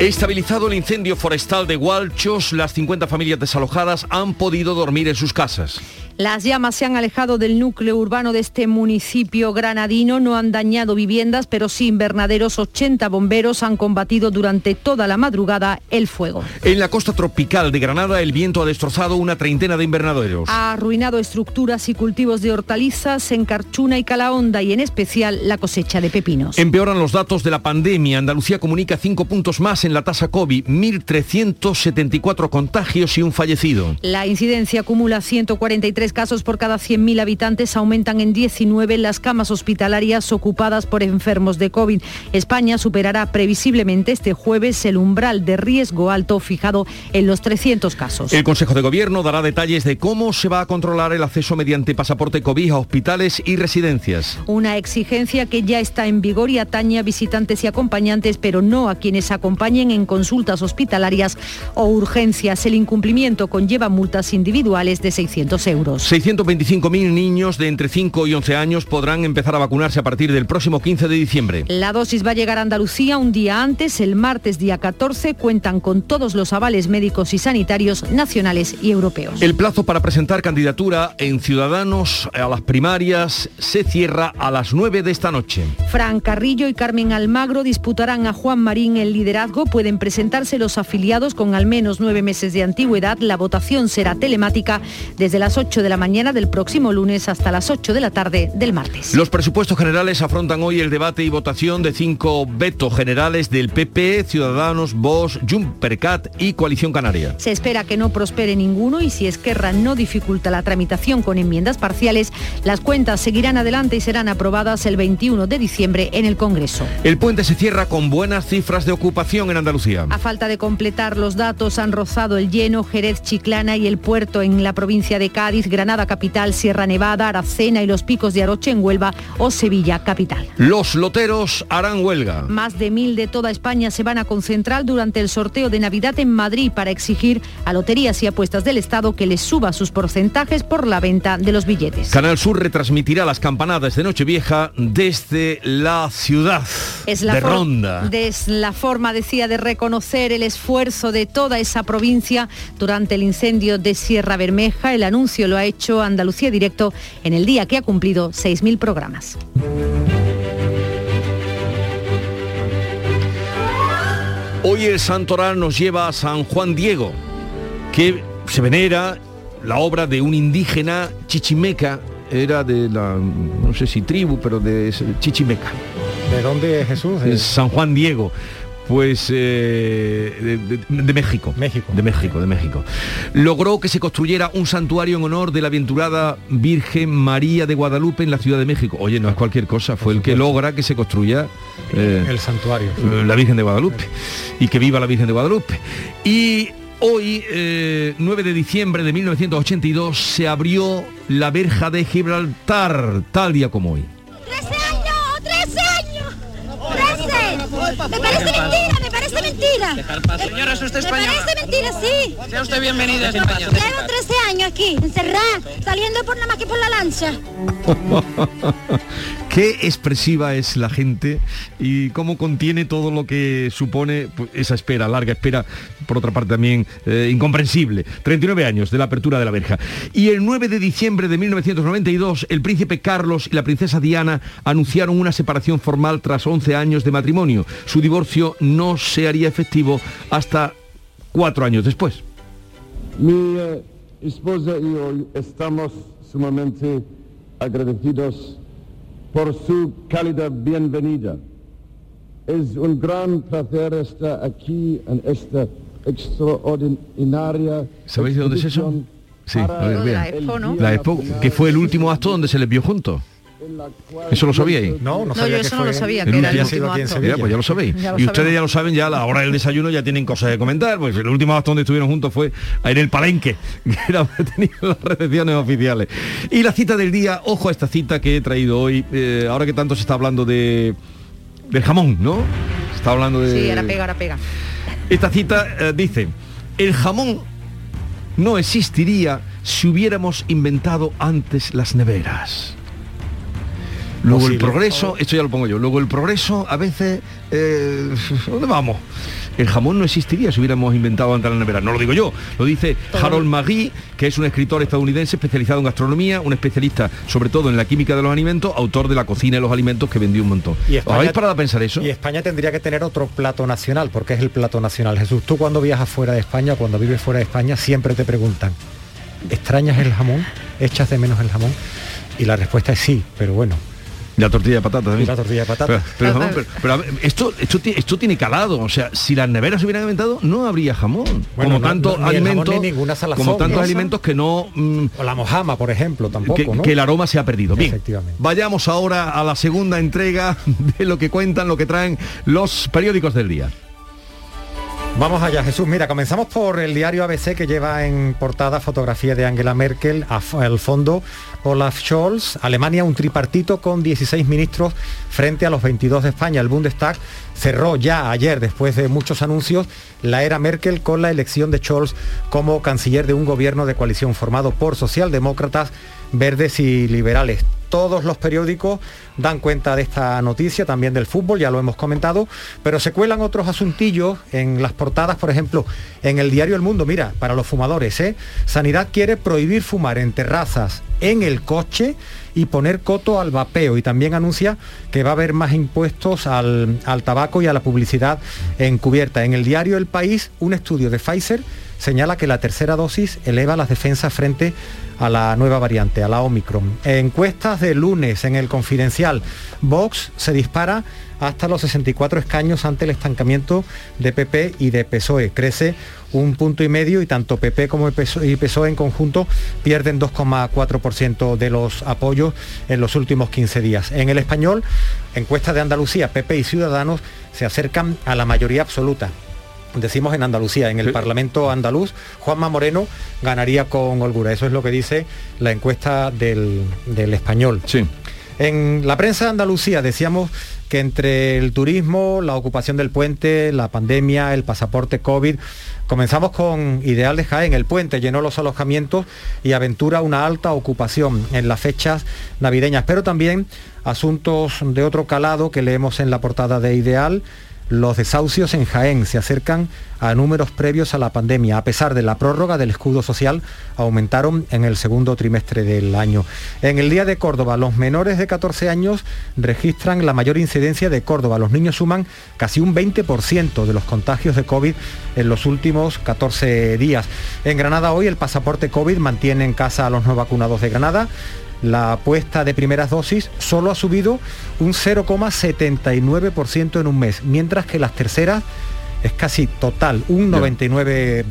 Estabilizado el incendio forestal de Hualchos, las 50 familias desalojadas han podido dormir en sus casas. Las llamas se han alejado del núcleo urbano de este municipio granadino, no han dañado viviendas, pero sí invernaderos. 80 bomberos han combatido durante toda la madrugada el fuego. En la costa tropical de Granada, el viento ha destrozado una treintena de invernaderos. Ha arruinado estructuras y cultivos de hortalizas en Carchuna y Calahonda y en especial la cosecha de pepinos. Empeoran los datos de la pandemia. Andalucía comunica cinco puntos más en la tasa COVID, 1.374 contagios y un fallecido. La incidencia acumula 143 casos por cada 100.000 habitantes, aumentan en 19 las camas hospitalarias ocupadas por enfermos de COVID. España superará previsiblemente este jueves el umbral de riesgo alto fijado en los 300 casos. El Consejo de Gobierno dará detalles de cómo se va a controlar el acceso mediante pasaporte COVID a hospitales y residencias. Una exigencia que ya está en vigor y atañe a visitantes y acompañantes, pero no a quienes acompañen en consultas hospitalarias o urgencias. El incumplimiento conlleva multas individuales de 600 euros. 625.000 niños de entre 5 y 11 años podrán empezar a vacunarse a partir del próximo 15 de diciembre. La dosis va a llegar a Andalucía un día antes, el martes día 14. Cuentan con todos los avales médicos y sanitarios nacionales y europeos. El plazo para presentar candidatura en Ciudadanos a las primarias se cierra a las 9 de esta noche. Fran Carrillo y Carmen Almagro disputarán a Juan Marín el liderazgo. Pueden presentarse los afiliados con al menos nueve meses de antigüedad. La votación será telemática desde las 8 de la mañana del próximo lunes hasta las 8 de la tarde del martes. Los presupuestos generales afrontan hoy el debate y votación de cinco vetos generales del PP, Ciudadanos, Vox, Jumpercat y Coalición Canaria. Se espera que no prospere ninguno y si Esquerra no dificulta la tramitación con enmiendas parciales, las cuentas seguirán adelante y serán aprobadas el 21 de diciembre en el Congreso. El puente se cierra con buenas cifras de ocupación en Andalucía. A falta de completar los datos han rozado el lleno, Jerez, Chiclana y el puerto en la provincia de Cádiz, Granada capital, Sierra Nevada, Aracena y los picos de Aroche en Huelva o Sevilla capital. Los loteros harán huelga. Más de mil de toda España se van a concentrar durante el sorteo de Navidad en Madrid para exigir a Loterías y Apuestas del Estado que les suba sus porcentajes por la venta de los billetes. Canal Sur retransmitirá las campanadas de Nochevieja desde la ciudad es la de Ronda. Es la forma, decía, de reconocer el esfuerzo de toda esa provincia durante el incendio de Sierra Bermeja. El anuncio lo ha hecho Andalucía Directo en el día que ha cumplido 6.000 programas. Hoy el santoral nos lleva a San Juan Diego, que se venera la obra de un indígena chichimeca, era de la, no sé si tribu, pero de chichimeca. ¿De dónde es Jesús? Es San Juan Diego. Pues eh, de, de, de, México. México. De México, de México. Logró que se construyera un santuario en honor de la aventurada Virgen María de Guadalupe en la Ciudad de México. Oye, no es cualquier cosa, fue el que logra que se construya eh, el santuario. La Virgen de Guadalupe. Y que viva la Virgen de Guadalupe. Y Hoy, eh, 9 de diciembre de 1982, se abrió la verja de Gibraltar, tal día como hoy. ¡13 años! ¡13 años! ¡13! Me parece mentira, me parece mentira. Señora, ¿es usted Me parece mentira, sí. Sea usted bienvenida a España. Llevo 13 años aquí, encerrada, saliendo por nada más que por la lancha. Qué expresiva es la gente y cómo contiene todo lo que supone pues, esa espera, larga espera, por otra parte también eh, incomprensible. 39 años de la apertura de la verja. Y el 9 de diciembre de 1992, el príncipe Carlos y la princesa Diana anunciaron una separación formal tras 11 años de matrimonio. Su divorcio no se haría efectivo hasta cuatro años después. Mi eh, esposa y yo estamos sumamente agradecidos por su cálida bienvenida. Es un gran placer estar aquí en esta extraordinaria... ¿Sabéis de dónde es eso? Sí, a ver, el vea. Día La Expo, que fue el último acto donde se les vio juntos. ¿Eso lo sabíais? No, No, yo eso no lo sabía, que era el último- último acto. Mira, pues ya lo sabéis. Ya lo y ustedes sabemos. ya lo saben, ya a la hora del desayuno ya tienen cosas de comentar, pues el último acto donde estuvieron juntos fue en el Palenque, que era donde tenían las recepciones oficiales. Y la cita del día, ojo a esta cita que he traído hoy, eh, ahora que tanto se está hablando de del jamón, ¿no? Se está hablando de... Sí, ahora pega, ahora pega. Esta cita eh, dice, el jamón no existiría si hubiéramos inventado antes las neveras. Luego el progreso, esto ya lo pongo yo, luego el progreso a veces, eh, ¿dónde vamos? El jamón no existiría si hubiéramos inventado antes las neveras. No lo digo yo, lo dice Harold Magui, que es un escritor estadounidense especializado en gastronomía, un especialista sobre todo en la química de los alimentos, autor de La cocina y los alimentos, que vendió un montón. Y ¿Os habéis parado a pensar eso? Y España tendría que tener otro plato nacional, porque es el plato nacional. Jesús, tú cuando viajas fuera de España, cuando vives fuera de España, siempre te preguntan, ¿extrañas el jamón? ¿Echas de menos el jamón? Y la respuesta es sí, pero bueno. La tortilla de patata también. La tortilla de patata. Pero, pero, jamón, pero- pero a ver, esto, esto, esto tiene calado. O sea, si las neveras se hubieran inventado, no habría jamón. Bueno, como no- tantos no- jamón alimentos. ni ninguna salazón, como tantos ¿no? alimentos que no. mm, O la mojama, por ejemplo, tampoco, que, ¿no? que el aroma se ha perdido. Bien, Efectivamente. vayamos ahora a la segunda entrega de lo que cuentan, lo que traen los periódicos del día. Vamos allá, Jesús. Mira, comenzamos por el diario ABC que lleva en portada fotografía de Angela Merkel, al fondo Olaf Scholz, Alemania un tripartito con 16 ministros frente a los 22 de España. El Bundestag cerró ya ayer, después de muchos anuncios, la era Merkel con la elección de Scholz como canciller de un gobierno de coalición formado por socialdemócratas, verdes y liberales. Todos los periódicos dan cuenta de esta noticia, también del fútbol, ya lo hemos comentado, pero se cuelan otros asuntillos en las portadas, por ejemplo, en el diario El Mundo, mira, para los fumadores, ¿eh? Sanidad quiere prohibir fumar en terrazas, en el coche y poner coto al vapeo y también anuncia que va a haber más impuestos al, al tabaco y a la publicidad encubierta. En el diario El País, un estudio de Pfizer señala que la tercera dosis eleva las defensas frente a la nueva variante, a la Omicron. Encuestas de lunes en el confidencial, Vox se dispara hasta los 64 escaños ante el estancamiento de PP y de PSOE. Crece un punto y medio y tanto PP como PSOE PSOE en conjunto pierden 2,4% de los apoyos en los últimos 15 días. En el español, encuestas de Andalucía, PP y Ciudadanos se acercan a la mayoría absoluta decimos en Andalucía, en el Parlamento andaluz, Juanma Moreno ganaría con holgura. Eso es lo que dice la encuesta del, del español. En la prensa de Andalucía decíamos que entre el turismo, la ocupación del puente, la pandemia, el pasaporte COVID, comenzamos con Ideal de Jaén. El puente llenó los alojamientos y aventura una alta ocupación en las fechas navideñas, pero también asuntos de otro calado que leemos en la portada de Ideal. Los desahucios en Jaén se acercan a números previos a la pandemia. A pesar de la prórroga del escudo social, aumentaron en el segundo trimestre del año. En el Día de Córdoba, los menores de 14 años registran la mayor incidencia de Córdoba. Los niños suman casi un 20% de los contagios de COVID en los últimos 14 días. En Granada hoy el pasaporte COVID mantiene en casa a los no vacunados de Granada la apuesta de primeras dosis solo ha subido un 0,79% en un mes, mientras que las terceras es casi total, un 99%.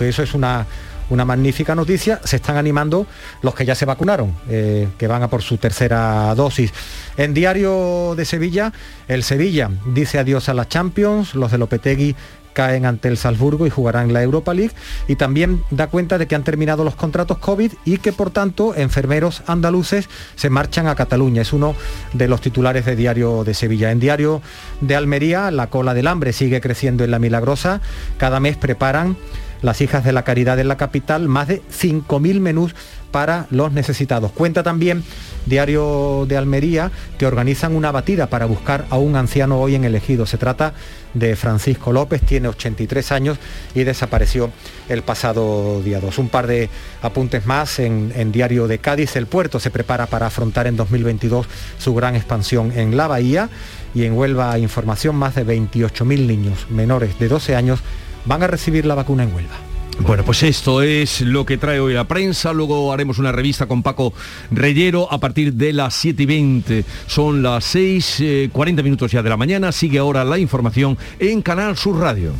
Y eso es una, una magnífica noticia. Se están animando los que ya se vacunaron, eh, que van a por su tercera dosis. En Diario de Sevilla, el Sevilla dice adiós a la Champions, los de Lopetegui caen ante el Salzburgo y jugarán la Europa League y también da cuenta de que han terminado los contratos COVID y que por tanto enfermeros andaluces se marchan a Cataluña. Es uno de los titulares de Diario de Sevilla. En Diario de Almería la cola del hambre sigue creciendo en la Milagrosa. Cada mes preparan las hijas de la caridad en la capital más de 5.000 menús para los necesitados. Cuenta también Diario de Almería que organizan una batida para buscar a un anciano hoy en elegido. Se trata de Francisco López, tiene 83 años y desapareció el pasado día 2. Un par de apuntes más en, en Diario de Cádiz. El puerto se prepara para afrontar en 2022 su gran expansión en la bahía y en Huelva información más de 28.000 niños menores de 12 años van a recibir la vacuna en Huelva. Bueno, pues esto es lo que trae hoy la prensa. Luego haremos una revista con Paco Reyero a partir de las 7 y 20. Son las 6, 40 minutos ya de la mañana. Sigue ahora la información en Canal Sur Radio.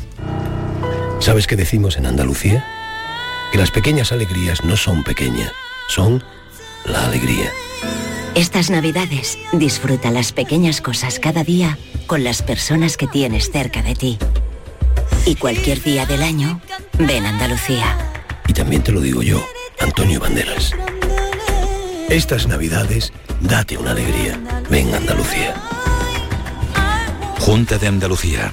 ¿Sabes qué decimos en Andalucía? Que las pequeñas alegrías no son pequeñas, son la alegría. Estas navidades disfruta las pequeñas cosas cada día con las personas que tienes cerca de ti. Y cualquier día del año, ven Andalucía. Y también te lo digo yo, Antonio Banderas. Estas navidades, date una alegría. Ven Andalucía. Junta de Andalucía.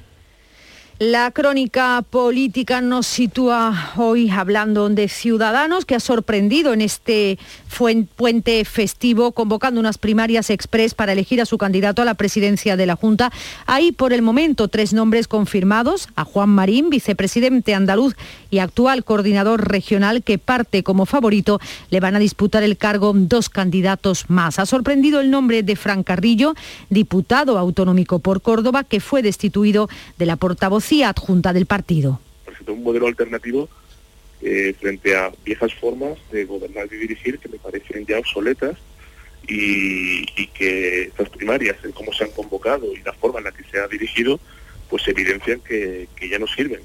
La crónica política nos sitúa hoy hablando de Ciudadanos, que ha sorprendido en este puente festivo, convocando unas primarias express para elegir a su candidato a la presidencia de la Junta. Hay por el momento tres nombres confirmados, a Juan Marín, vicepresidente andaluz y actual coordinador regional, que parte como favorito. Le van a disputar el cargo dos candidatos más. Ha sorprendido el nombre de Fran Carrillo, diputado autonómico por Córdoba, que fue destituido de la portavoz adjunta del partido. Presentó un modelo alternativo eh, frente a viejas formas de gobernar y dirigir que me parecen ya obsoletas y, y que estas primarias, el cómo se han convocado y la forma en la que se ha dirigido, pues evidencian que, que ya no sirven.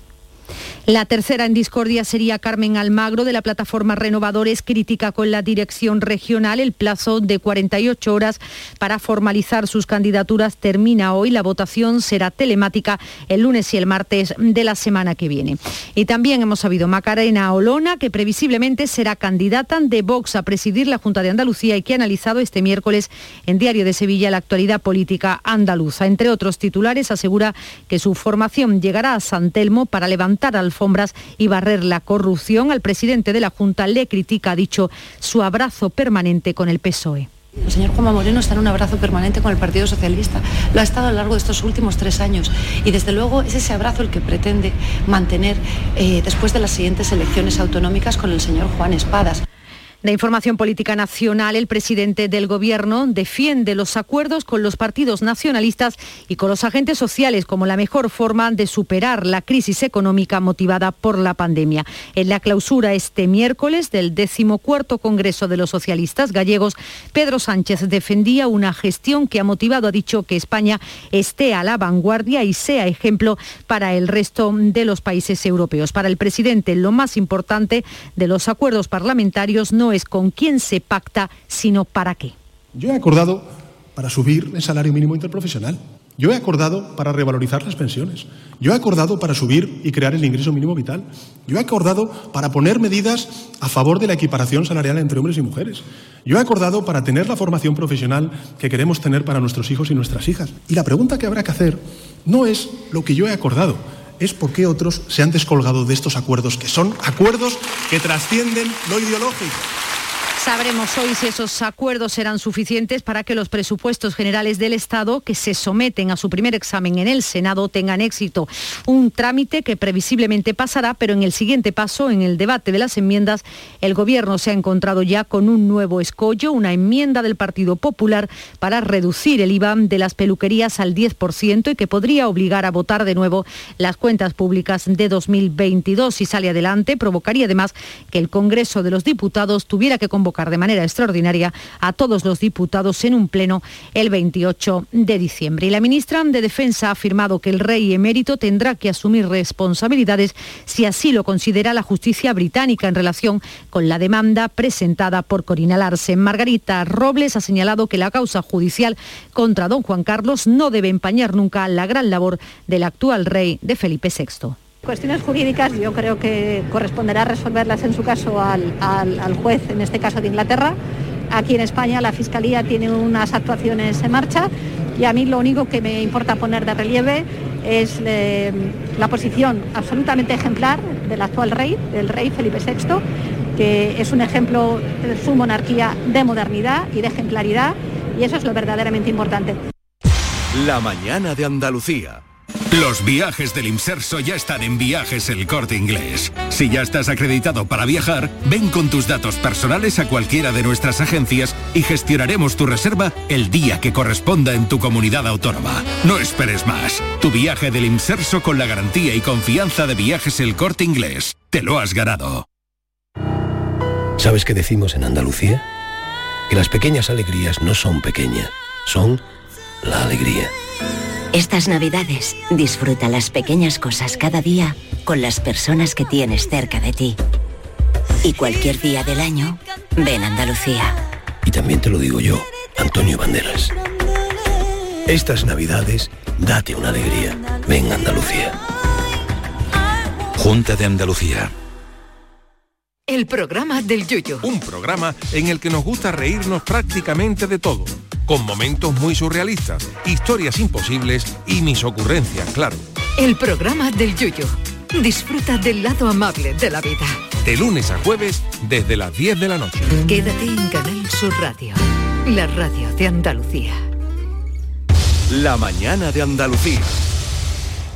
La tercera en discordia sería Carmen Almagro de la plataforma Renovadores, crítica con la dirección regional. El plazo de 48 horas para formalizar sus candidaturas termina hoy. La votación será telemática el lunes y el martes de la semana que viene. Y también hemos sabido Macarena Olona, que previsiblemente será candidata de Vox a presidir la Junta de Andalucía y que ha analizado este miércoles en Diario de Sevilla la actualidad política andaluza. Entre otros titulares, asegura que su formación llegará a San Telmo para levantar al alfombras y barrer la corrupción. Al presidente de la Junta le critica, dicho, su abrazo permanente con el PSOE. El señor Juanma Moreno está en un abrazo permanente con el Partido Socialista. Lo ha estado a lo largo de estos últimos tres años. Y desde luego es ese abrazo el que pretende mantener eh, después de las siguientes elecciones autonómicas con el señor Juan Espadas. De información política nacional, el presidente del Gobierno defiende los acuerdos con los partidos nacionalistas y con los agentes sociales como la mejor forma de superar la crisis económica motivada por la pandemia. En la clausura este miércoles del decimocuarto Congreso de los Socialistas Gallegos, Pedro Sánchez defendía una gestión que ha motivado, ha dicho, que España esté a la vanguardia y sea ejemplo para el resto de los países europeos. Para el presidente, lo más importante de los acuerdos parlamentarios no es con quién se pacta, sino para qué. Yo he acordado para subir el salario mínimo interprofesional. Yo he acordado para revalorizar las pensiones. Yo he acordado para subir y crear el ingreso mínimo vital. Yo he acordado para poner medidas a favor de la equiparación salarial entre hombres y mujeres. Yo he acordado para tener la formación profesional que queremos tener para nuestros hijos y nuestras hijas. Y la pregunta que habrá que hacer no es lo que yo he acordado, es por qué otros se han descolgado de estos acuerdos, que son acuerdos que trascienden lo ideológico. Sabremos hoy si esos acuerdos serán suficientes para que los presupuestos generales del Estado que se someten a su primer examen en el Senado tengan éxito. Un trámite que previsiblemente pasará, pero en el siguiente paso, en el debate de las enmiendas, el Gobierno se ha encontrado ya con un nuevo escollo, una enmienda del Partido Popular para reducir el IVA de las peluquerías al 10% y que podría obligar a votar de nuevo las cuentas públicas de 2022. Si sale adelante, provocaría además que el Congreso de los Diputados tuviera que convocar de manera extraordinaria a todos los diputados en un pleno el 28 de diciembre. Y la ministra de Defensa ha afirmado que el rey emérito tendrá que asumir responsabilidades si así lo considera la justicia británica en relación con la demanda presentada por Corina Larsen. Margarita Robles ha señalado que la causa judicial contra don Juan Carlos no debe empañar nunca la gran labor del actual rey de Felipe VI. Cuestiones jurídicas yo creo que corresponderá resolverlas en su caso al, juez, en este caso de Inglaterra. Aquí en España la Fiscalía tiene unas actuaciones en marcha y a mí lo único que me importa poner de relieve es eh, la posición absolutamente ejemplar del actual rey, del rey Felipe VI, que es un ejemplo de su monarquía de modernidad y de ejemplaridad y eso es lo verdaderamente importante. La mañana de Andalucía. Los viajes del Inserso ya están en Viajes El Corte Inglés. Si ya estás acreditado para viajar, ven con tus datos personales a cualquiera de nuestras agencias y gestionaremos tu reserva el día que corresponda en tu comunidad autónoma. No esperes más. Tu viaje del Inserso con la garantía y confianza de Viajes El Corte Inglés. Te lo has ganado. ¿Sabes qué decimos en Andalucía? Que las pequeñas alegrías no son pequeñas, son la alegría. Estas navidades disfruta las pequeñas cosas cada día con las personas que tienes cerca de ti. Y cualquier día del año, ven Andalucía. Y también te lo digo yo, Antonio Banderas. Estas navidades, date una alegría. Ven Andalucía. Junta de Andalucía. El programa del Yuyo. Un programa en el que nos gusta reírnos prácticamente de todo con momentos muy surrealistas, historias imposibles y mis ocurrencias, claro. El programa del Yuyo. Disfruta del lado amable de la vida. De lunes a jueves desde las 10 de la noche. Quédate en Canal Sur Radio, la radio de Andalucía. La mañana de Andalucía.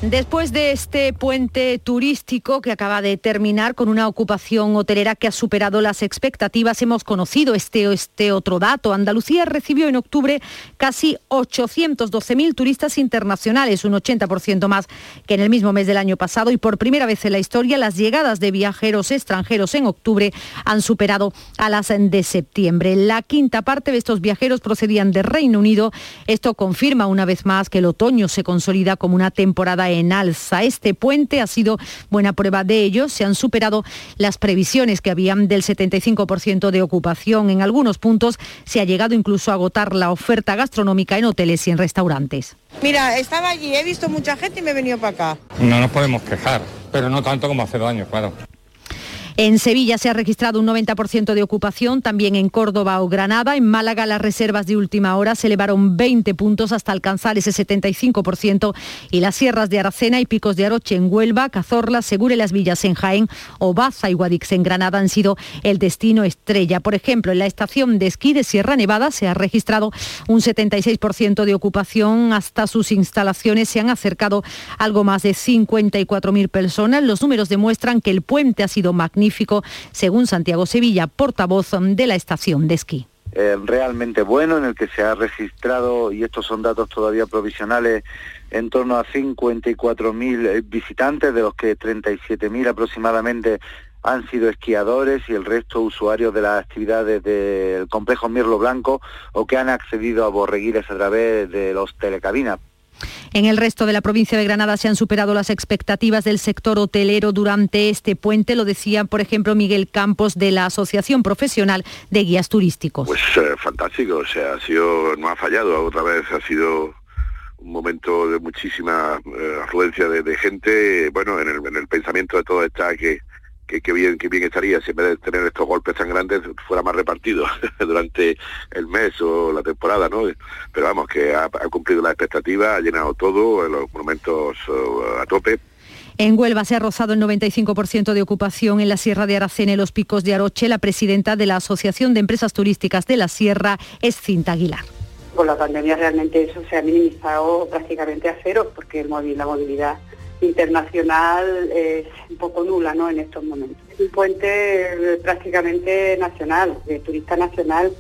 Después de este puente turístico que acaba de terminar con una ocupación hotelera que ha superado las expectativas, hemos conocido este, este otro dato. Andalucía recibió en octubre casi 812.000 turistas internacionales, un 80% más que en el mismo mes del año pasado y por primera vez en la historia las llegadas de viajeros extranjeros en octubre han superado a las de septiembre. La quinta parte de estos viajeros procedían de Reino Unido. Esto confirma una vez más que el otoño se consolida como una temporada en alza. Este puente ha sido buena prueba de ello. Se han superado las previsiones que habían del 75% de ocupación. En algunos puntos se ha llegado incluso a agotar la oferta gastronómica en hoteles y en restaurantes. Mira, estaba allí, he visto mucha gente y me he venido para acá. No nos podemos quejar, pero no tanto como hace dos años, claro. En Sevilla se ha registrado un 90% de ocupación, también en Córdoba o Granada. En Málaga las reservas de última hora se elevaron 20 puntos hasta alcanzar ese 75% y las sierras de Aracena y Picos de Aroche en Huelva, Cazorla, Segure las Villas en Jaén o Baza y Guadix en Granada han sido el destino estrella. Por ejemplo, en la estación de esquí de Sierra Nevada se ha registrado un 76% de ocupación. Hasta sus instalaciones se han acercado algo más de 54.000 personas. Los números demuestran que el puente ha sido magnífico según Santiago Sevilla, portavoz de la estación de esquí. Eh, realmente bueno en el que se ha registrado, y estos son datos todavía provisionales, en torno a 54.000 eh, visitantes, de los que 37.000 aproximadamente han sido esquiadores y el resto usuarios de las actividades del complejo Mirlo Blanco o que han accedido a borreguiles a través de los telecabinas. En el resto de la provincia de Granada se han superado las expectativas del sector hotelero durante este puente, lo decía, por ejemplo, Miguel Campos de la Asociación Profesional de Guías Turísticos. Pues eh, fantástico, o sea, ha sido, no ha fallado, otra vez ha sido un momento de muchísima eh, afluencia de, gente, bueno, en el, en el pensamiento de todo está que que, bien, que bien estaría si en vez de tener estos golpes tan grandes fuera más repartido durante el mes o la temporada, ¿no? Pero vamos, que ha, cumplido la expectativa, ha llenado todo, los monumentos uh, a tope. En Huelva se ha rozado el 95% de ocupación en la Sierra de Aracena y los Picos de Aroche. La presidenta de la Asociación de Empresas Turísticas de la Sierra es Cinta Aguilar. Con la pandemia realmente eso se ha minimizado prácticamente a cero porque la movilidad internacional es un poco nula ¿no? en estos momentos. Es un puente prácticamente nacional, de turista nacional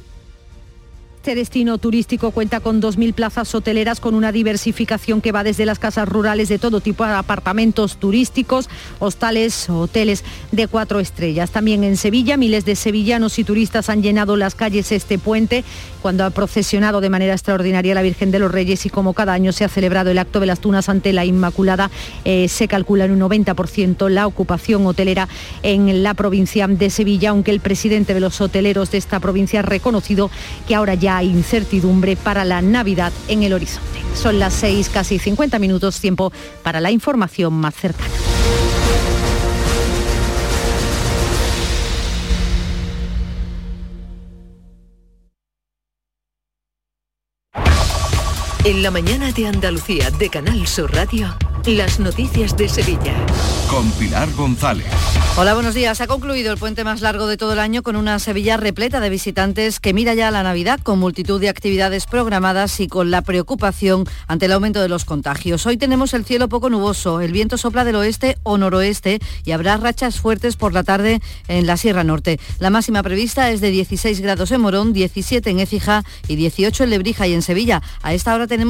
este destino turístico cuenta con 2.000 plazas hoteleras con una diversificación que va desde las casas rurales de todo tipo a apartamentos turísticos, hostales, hoteles de cuatro estrellas. También en Sevilla, miles de sevillanos y turistas han llenado las calles este puente cuando ha procesionado de manera extraordinaria la Virgen de los Reyes y como cada año se ha celebrado el acto de las tunas ante la Inmaculada, eh, se calcula en un 90% la ocupación hotelera en la provincia de Sevilla, aunque el presidente de los hoteleros de esta provincia ha reconocido que ahora ya incertidumbre para la Navidad en el horizonte. Son las 6, casi 50 minutos, tiempo para la información más cercana. En la mañana de Andalucía de Canal Sur Radio. Las noticias de Sevilla. Con Pilar González. Hola, buenos días. Ha concluido el puente más largo de todo el año con una Sevilla repleta de visitantes que mira ya a la Navidad con multitud de actividades programadas y con la preocupación ante el aumento de los contagios. Hoy tenemos el cielo poco nuboso, el viento sopla del oeste o noroeste y habrá rachas fuertes por la tarde en la Sierra Norte. La máxima prevista es de 16 grados en Morón, 17 en Écija y 18 en Lebrija y en Sevilla. A esta hora tenemos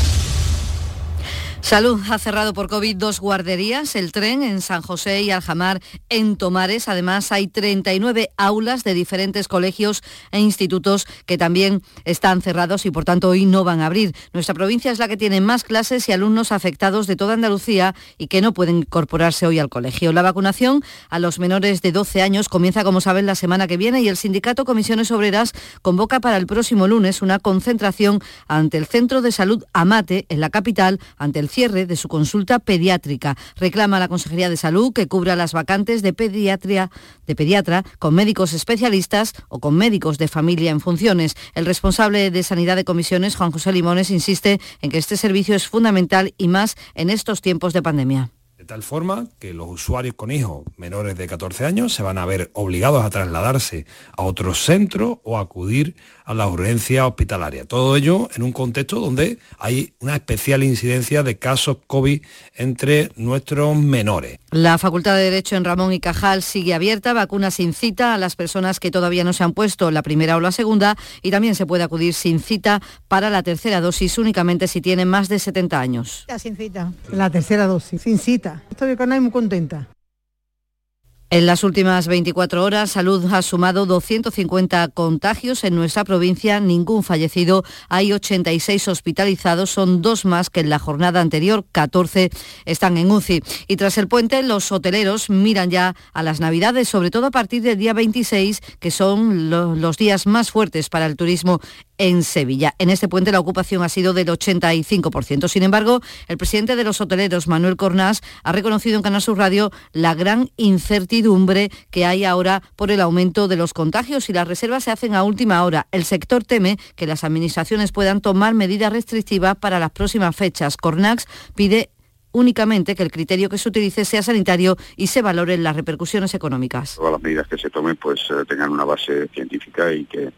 Salud ha cerrado por COVID dos guarderías, el tren en San José y Aljamar en Tomares. Además, hay 39 aulas de diferentes colegios e institutos que también están cerrados y por tanto hoy no van a abrir. Nuestra provincia es la que tiene más clases y alumnos afectados de toda Andalucía y que no pueden incorporarse hoy al colegio. La vacunación a los menores de 12 años comienza, como saben, la semana que viene y el sindicato Comisiones Obreras convoca para el próximo lunes una concentración ante el Centro de Salud Amate en la capital, ante el cierre de su consulta pediátrica. Reclama la Consejería de Salud que cubra las vacantes de pediatría de pediatra con médicos especialistas o con médicos de familia en funciones. El responsable de Sanidad de Comisiones, Juan José Limones, insiste en que este servicio es fundamental y más en estos tiempos de pandemia de tal forma que los usuarios con hijos menores de 14 años se van a ver obligados a trasladarse a otro centro o acudir a la urgencia hospitalaria. Todo ello en un contexto donde hay una especial incidencia de casos COVID entre nuestros menores. La Facultad de Derecho en Ramón y Cajal sigue abierta, vacuna sin cita a las personas que todavía no se han puesto la primera o la segunda y también se puede acudir sin cita para la tercera dosis únicamente si tienen más de 70 años. Sin cita, la tercera dosis, sin cita Estoy con muy contenta. En las últimas 24 horas, Salud ha sumado 250 contagios en nuestra provincia, ningún fallecido. Hay 86 hospitalizados, son dos más que en la jornada anterior, 14 están en UCI. Y tras el puente, los hoteleros miran ya a las Navidades, sobre todo a partir del día 26, que son los días más fuertes para el turismo en Sevilla. En este puente la ocupación ha sido del 85%. Sin embargo, el presidente de los hoteleros, Manuel Cornás, ha reconocido en Canal Sur Radio la gran incertidumbre que hay ahora por el aumento de los contagios y las reservas se hacen a última hora. El sector teme que las administraciones puedan tomar medidas restrictivas para las próximas fechas. Cornax pide únicamente que el criterio que se utilice sea sanitario y se valoren las repercusiones económicas. Todas las medidas que se tomen pues eh, tengan una base científica y que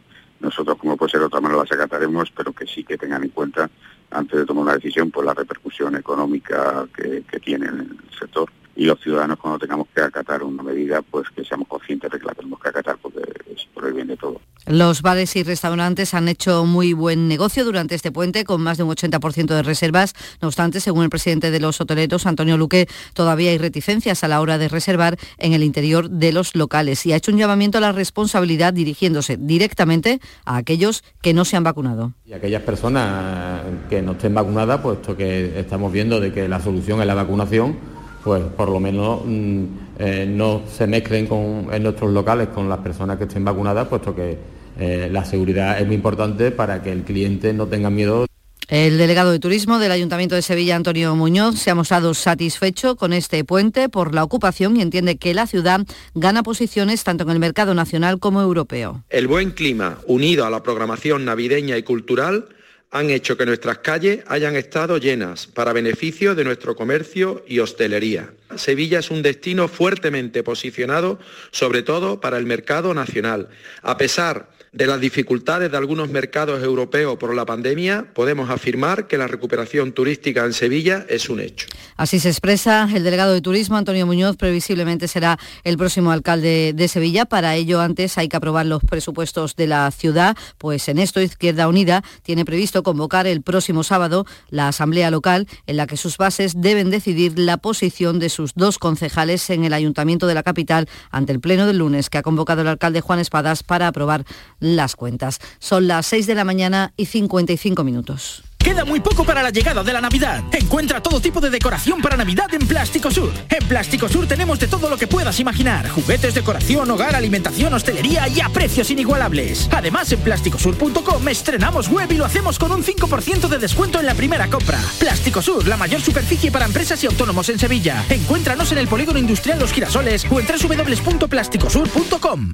nosotros, como puede ser de otra manera, las acataremos, pero que sí que tengan en cuenta, antes de tomar una decisión, pues la repercusión económica que, que tiene en el sector y los ciudadanos cuando tengamos que acatar una medida, pues que seamos conscientes de que la tenemos que acatar porque es por el bien de todos. Los bares y restaurantes han hecho muy buen negocio durante este puente con más de un 80% de reservas. No obstante, según el presidente de los hoteleros, Antonio Luque, todavía hay reticencias a la hora de reservar en el interior de los locales y ha hecho un llamamiento a la responsabilidad dirigiéndose directamente a aquellos que no se han vacunado. Y aquellas personas que no estén vacunadas, puesto que estamos viendo de que la solución es la vacunación, pues por lo menos mm, eh, no se mezclen en nuestros locales con las personas que estén vacunadas, puesto que eh, la seguridad es muy importante para que el cliente no tenga miedo. El delegado de Turismo del Ayuntamiento de Sevilla, Antonio Muñoz, se ha mostrado satisfecho con este puente por la ocupación y entiende que la ciudad gana posiciones tanto en el mercado nacional como europeo. El buen clima, unido a la programación navideña y cultural, han hecho que nuestras calles hayan estado llenas para beneficio de nuestro comercio y hostelería. Sevilla es un destino fuertemente posicionado, sobre todo para el mercado nacional. A pesar de las dificultades de algunos mercados europeos por la pandemia, podemos afirmar que la recuperación turística en Sevilla es un hecho. Así se expresa el delegado de Turismo, Antonio Muñoz, previsiblemente será el próximo alcalde de Sevilla. Para ello, antes hay que aprobar los presupuestos de la ciudad, pues en esto Izquierda Unida tiene previsto convocar el próximo sábado la asamblea local en la que sus bases deben decidir la posición de sus dos concejales en el ayuntamiento de la capital ante el pleno del lunes que ha convocado el alcalde Juan Espadas para aprobar las cuentas. Son las 6 de la mañana y 55 minutos. Queda muy poco para la llegada de la Navidad. Encuentra todo tipo de decoración para Navidad en Plástico Sur. En Plástico Sur tenemos de todo lo que puedas imaginar. Juguetes, decoración, hogar, alimentación, hostelería y a precios inigualables. Además, en plásticosur.com estrenamos web y lo hacemos con un 5% de descuento en la primera compra. Plástico Sur, la mayor superficie para empresas y autónomos en Sevilla. Encuéntranos en el Polígono Industrial Los Girasoles o en www.plásticosur.com.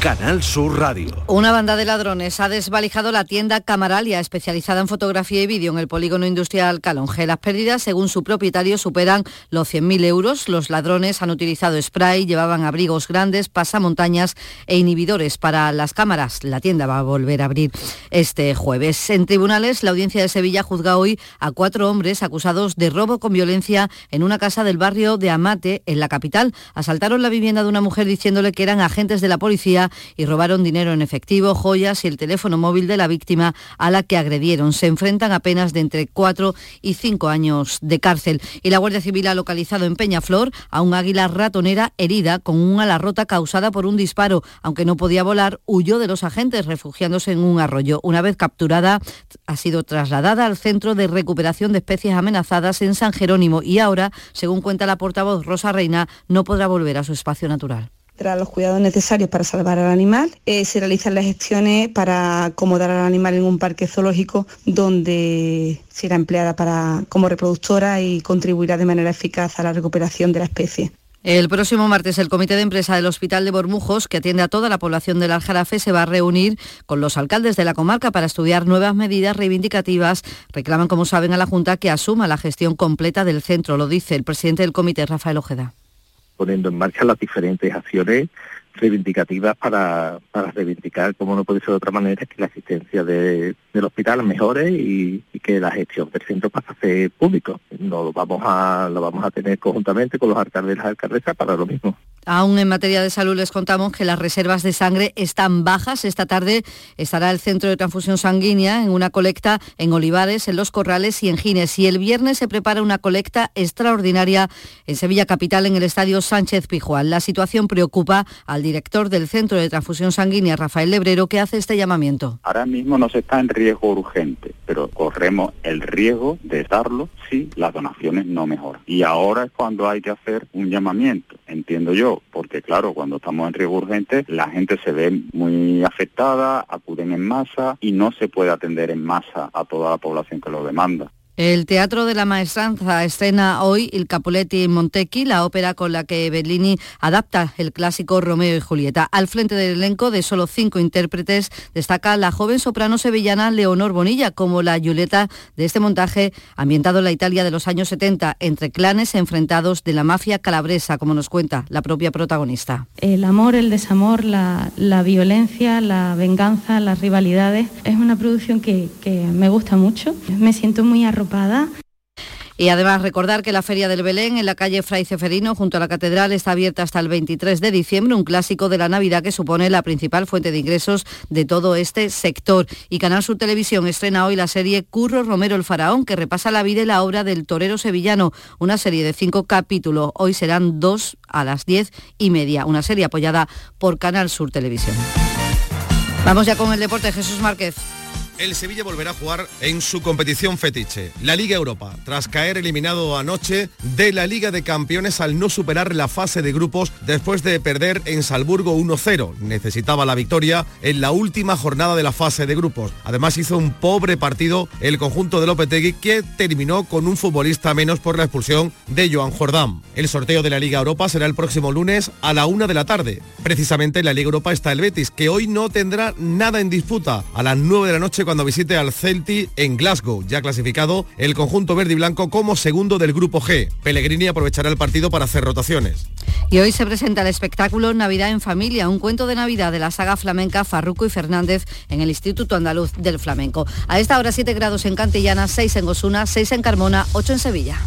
Canal Sur Radio. Una banda de ladrones ha desvalijado la tienda Camaralia, especializada en fotografía y vídeo en el polígono industrial Calonge. Las pérdidas, según su propietario, superan los 100.000 euros. Los ladrones han utilizado spray, llevaban abrigos grandes, pasamontañas e inhibidores para las cámaras. La tienda va a volver a abrir este jueves. En tribunales, la audiencia de Sevilla juzga hoy a cuatro hombres acusados de robo con violencia en una casa del barrio de Amate, en la capital. Asaltaron la vivienda de una mujer diciéndole que eran agentes de la policía y robaron dinero en efectivo, joyas y el teléfono móvil de la víctima a la que agredieron. Se enfrentan a penas de entre 4 y 5 años de cárcel. Y la Guardia Civil ha localizado en Peñaflor a un águila ratonera herida con un ala rota causada por un disparo. Aunque no podía volar, huyó de los agentes refugiándose en un arroyo. Una vez capturada, ha sido trasladada al Centro de Recuperación de Especies Amenazadas en San Jerónimo y ahora, según cuenta la portavoz Rosa Reina, no podrá volver a su espacio natural tras los cuidados necesarios para salvar al animal. Eh, se realizan las gestiones para acomodar al animal en un parque zoológico donde será empleada como reproductora y contribuirá de manera eficaz a la recuperación de la especie. El próximo martes el Comité de Empresa del Hospital de Bormujos, que atiende a toda la población del Aljarafe, se va a reunir con los alcaldes de la comarca para estudiar nuevas medidas reivindicativas. Reclaman, como saben, a la Junta que asuma la gestión completa del centro, lo dice el presidente del comité, Rafael Ojeda poniendo en marcha las diferentes acciones reivindicativas para, para reivindicar, como no puede ser de otra manera, que la existencia del hospital mejore y, y, que la gestión del centro pase a ser público. No lo vamos a, lo vamos a tener conjuntamente con los alcaldes y las alcaldesas para lo mismo. Aún en materia de salud les contamos que las reservas de sangre están bajas. Esta tarde estará el Centro de Transfusión Sanguínea en una colecta en Olivares, en Los Corrales y en Gines. Y el viernes se prepara una colecta extraordinaria en Sevilla Capital en el Estadio Sánchez Pijuán. La situación preocupa al director del Centro de Transfusión Sanguínea, Rafael Lebrero, que hace este llamamiento. Ahora mismo no se está en riesgo urgente, pero corremos el riesgo de darlo si las donaciones no mejoran. Y ahora es cuando hay que hacer un llamamiento, entiendo yo, porque claro, cuando estamos en riesgo urgente, la gente se ve muy afectada, acuden en masa y no se puede atender en masa a toda la población que lo demanda. El Teatro de la Maestranza escena hoy Il Capuletti Montecchi, la ópera con la que Bellini adapta el clásico Romeo y Julieta. Al frente del elenco de solo cinco intérpretes destaca la joven soprano sevillana Leonor Bonilla como la Julieta de este montaje ambientado en la Italia de los años 70 entre clanes enfrentados de la mafia calabresa, como nos cuenta la propia protagonista. El amor, el desamor, la, la violencia, la venganza, las rivalidades. Es una producción que, que me gusta mucho. Me siento muy arropada y además recordar que la Feria del Belén en la calle Fray Ceferino junto a la Catedral está abierta hasta el 23 de diciembre, un clásico de la Navidad que supone la principal fuente de ingresos de todo este sector. Y Canal Sur Televisión estrena hoy la serie Curro Romero el Faraón, que repasa la vida y la obra del torero sevillano, una serie de cinco capítulos. Hoy serán dos a las diez y media, una serie apoyada por Canal Sur Televisión. Vamos ya con el deporte, Jesús Márquez el Sevilla volverá a jugar en su competición fetiche, la Liga Europa, tras caer eliminado anoche de la Liga de Campeones al no superar la fase de grupos después de perder en Salburgo 1-0. Necesitaba la victoria en la última jornada de la fase de grupos. Además hizo un pobre partido el conjunto de Lopetegui que terminó con un futbolista menos por la expulsión de Joan Jordán. El sorteo de la Liga Europa será el próximo lunes a la una de la tarde. Precisamente en la Liga Europa está el Betis, que hoy no tendrá nada en disputa. A las 9 de la noche cuando visite al Celti en Glasgow, ya clasificado el conjunto verde y blanco como segundo del grupo G. Pellegrini aprovechará el partido para hacer rotaciones. Y hoy se presenta el espectáculo Navidad en Familia, un cuento de Navidad de la saga flamenca Farruco y Fernández en el Instituto Andaluz del Flamenco. A esta hora 7 grados en Cantillana, 6 en Osuna, 6 en Carmona, 8 en Sevilla.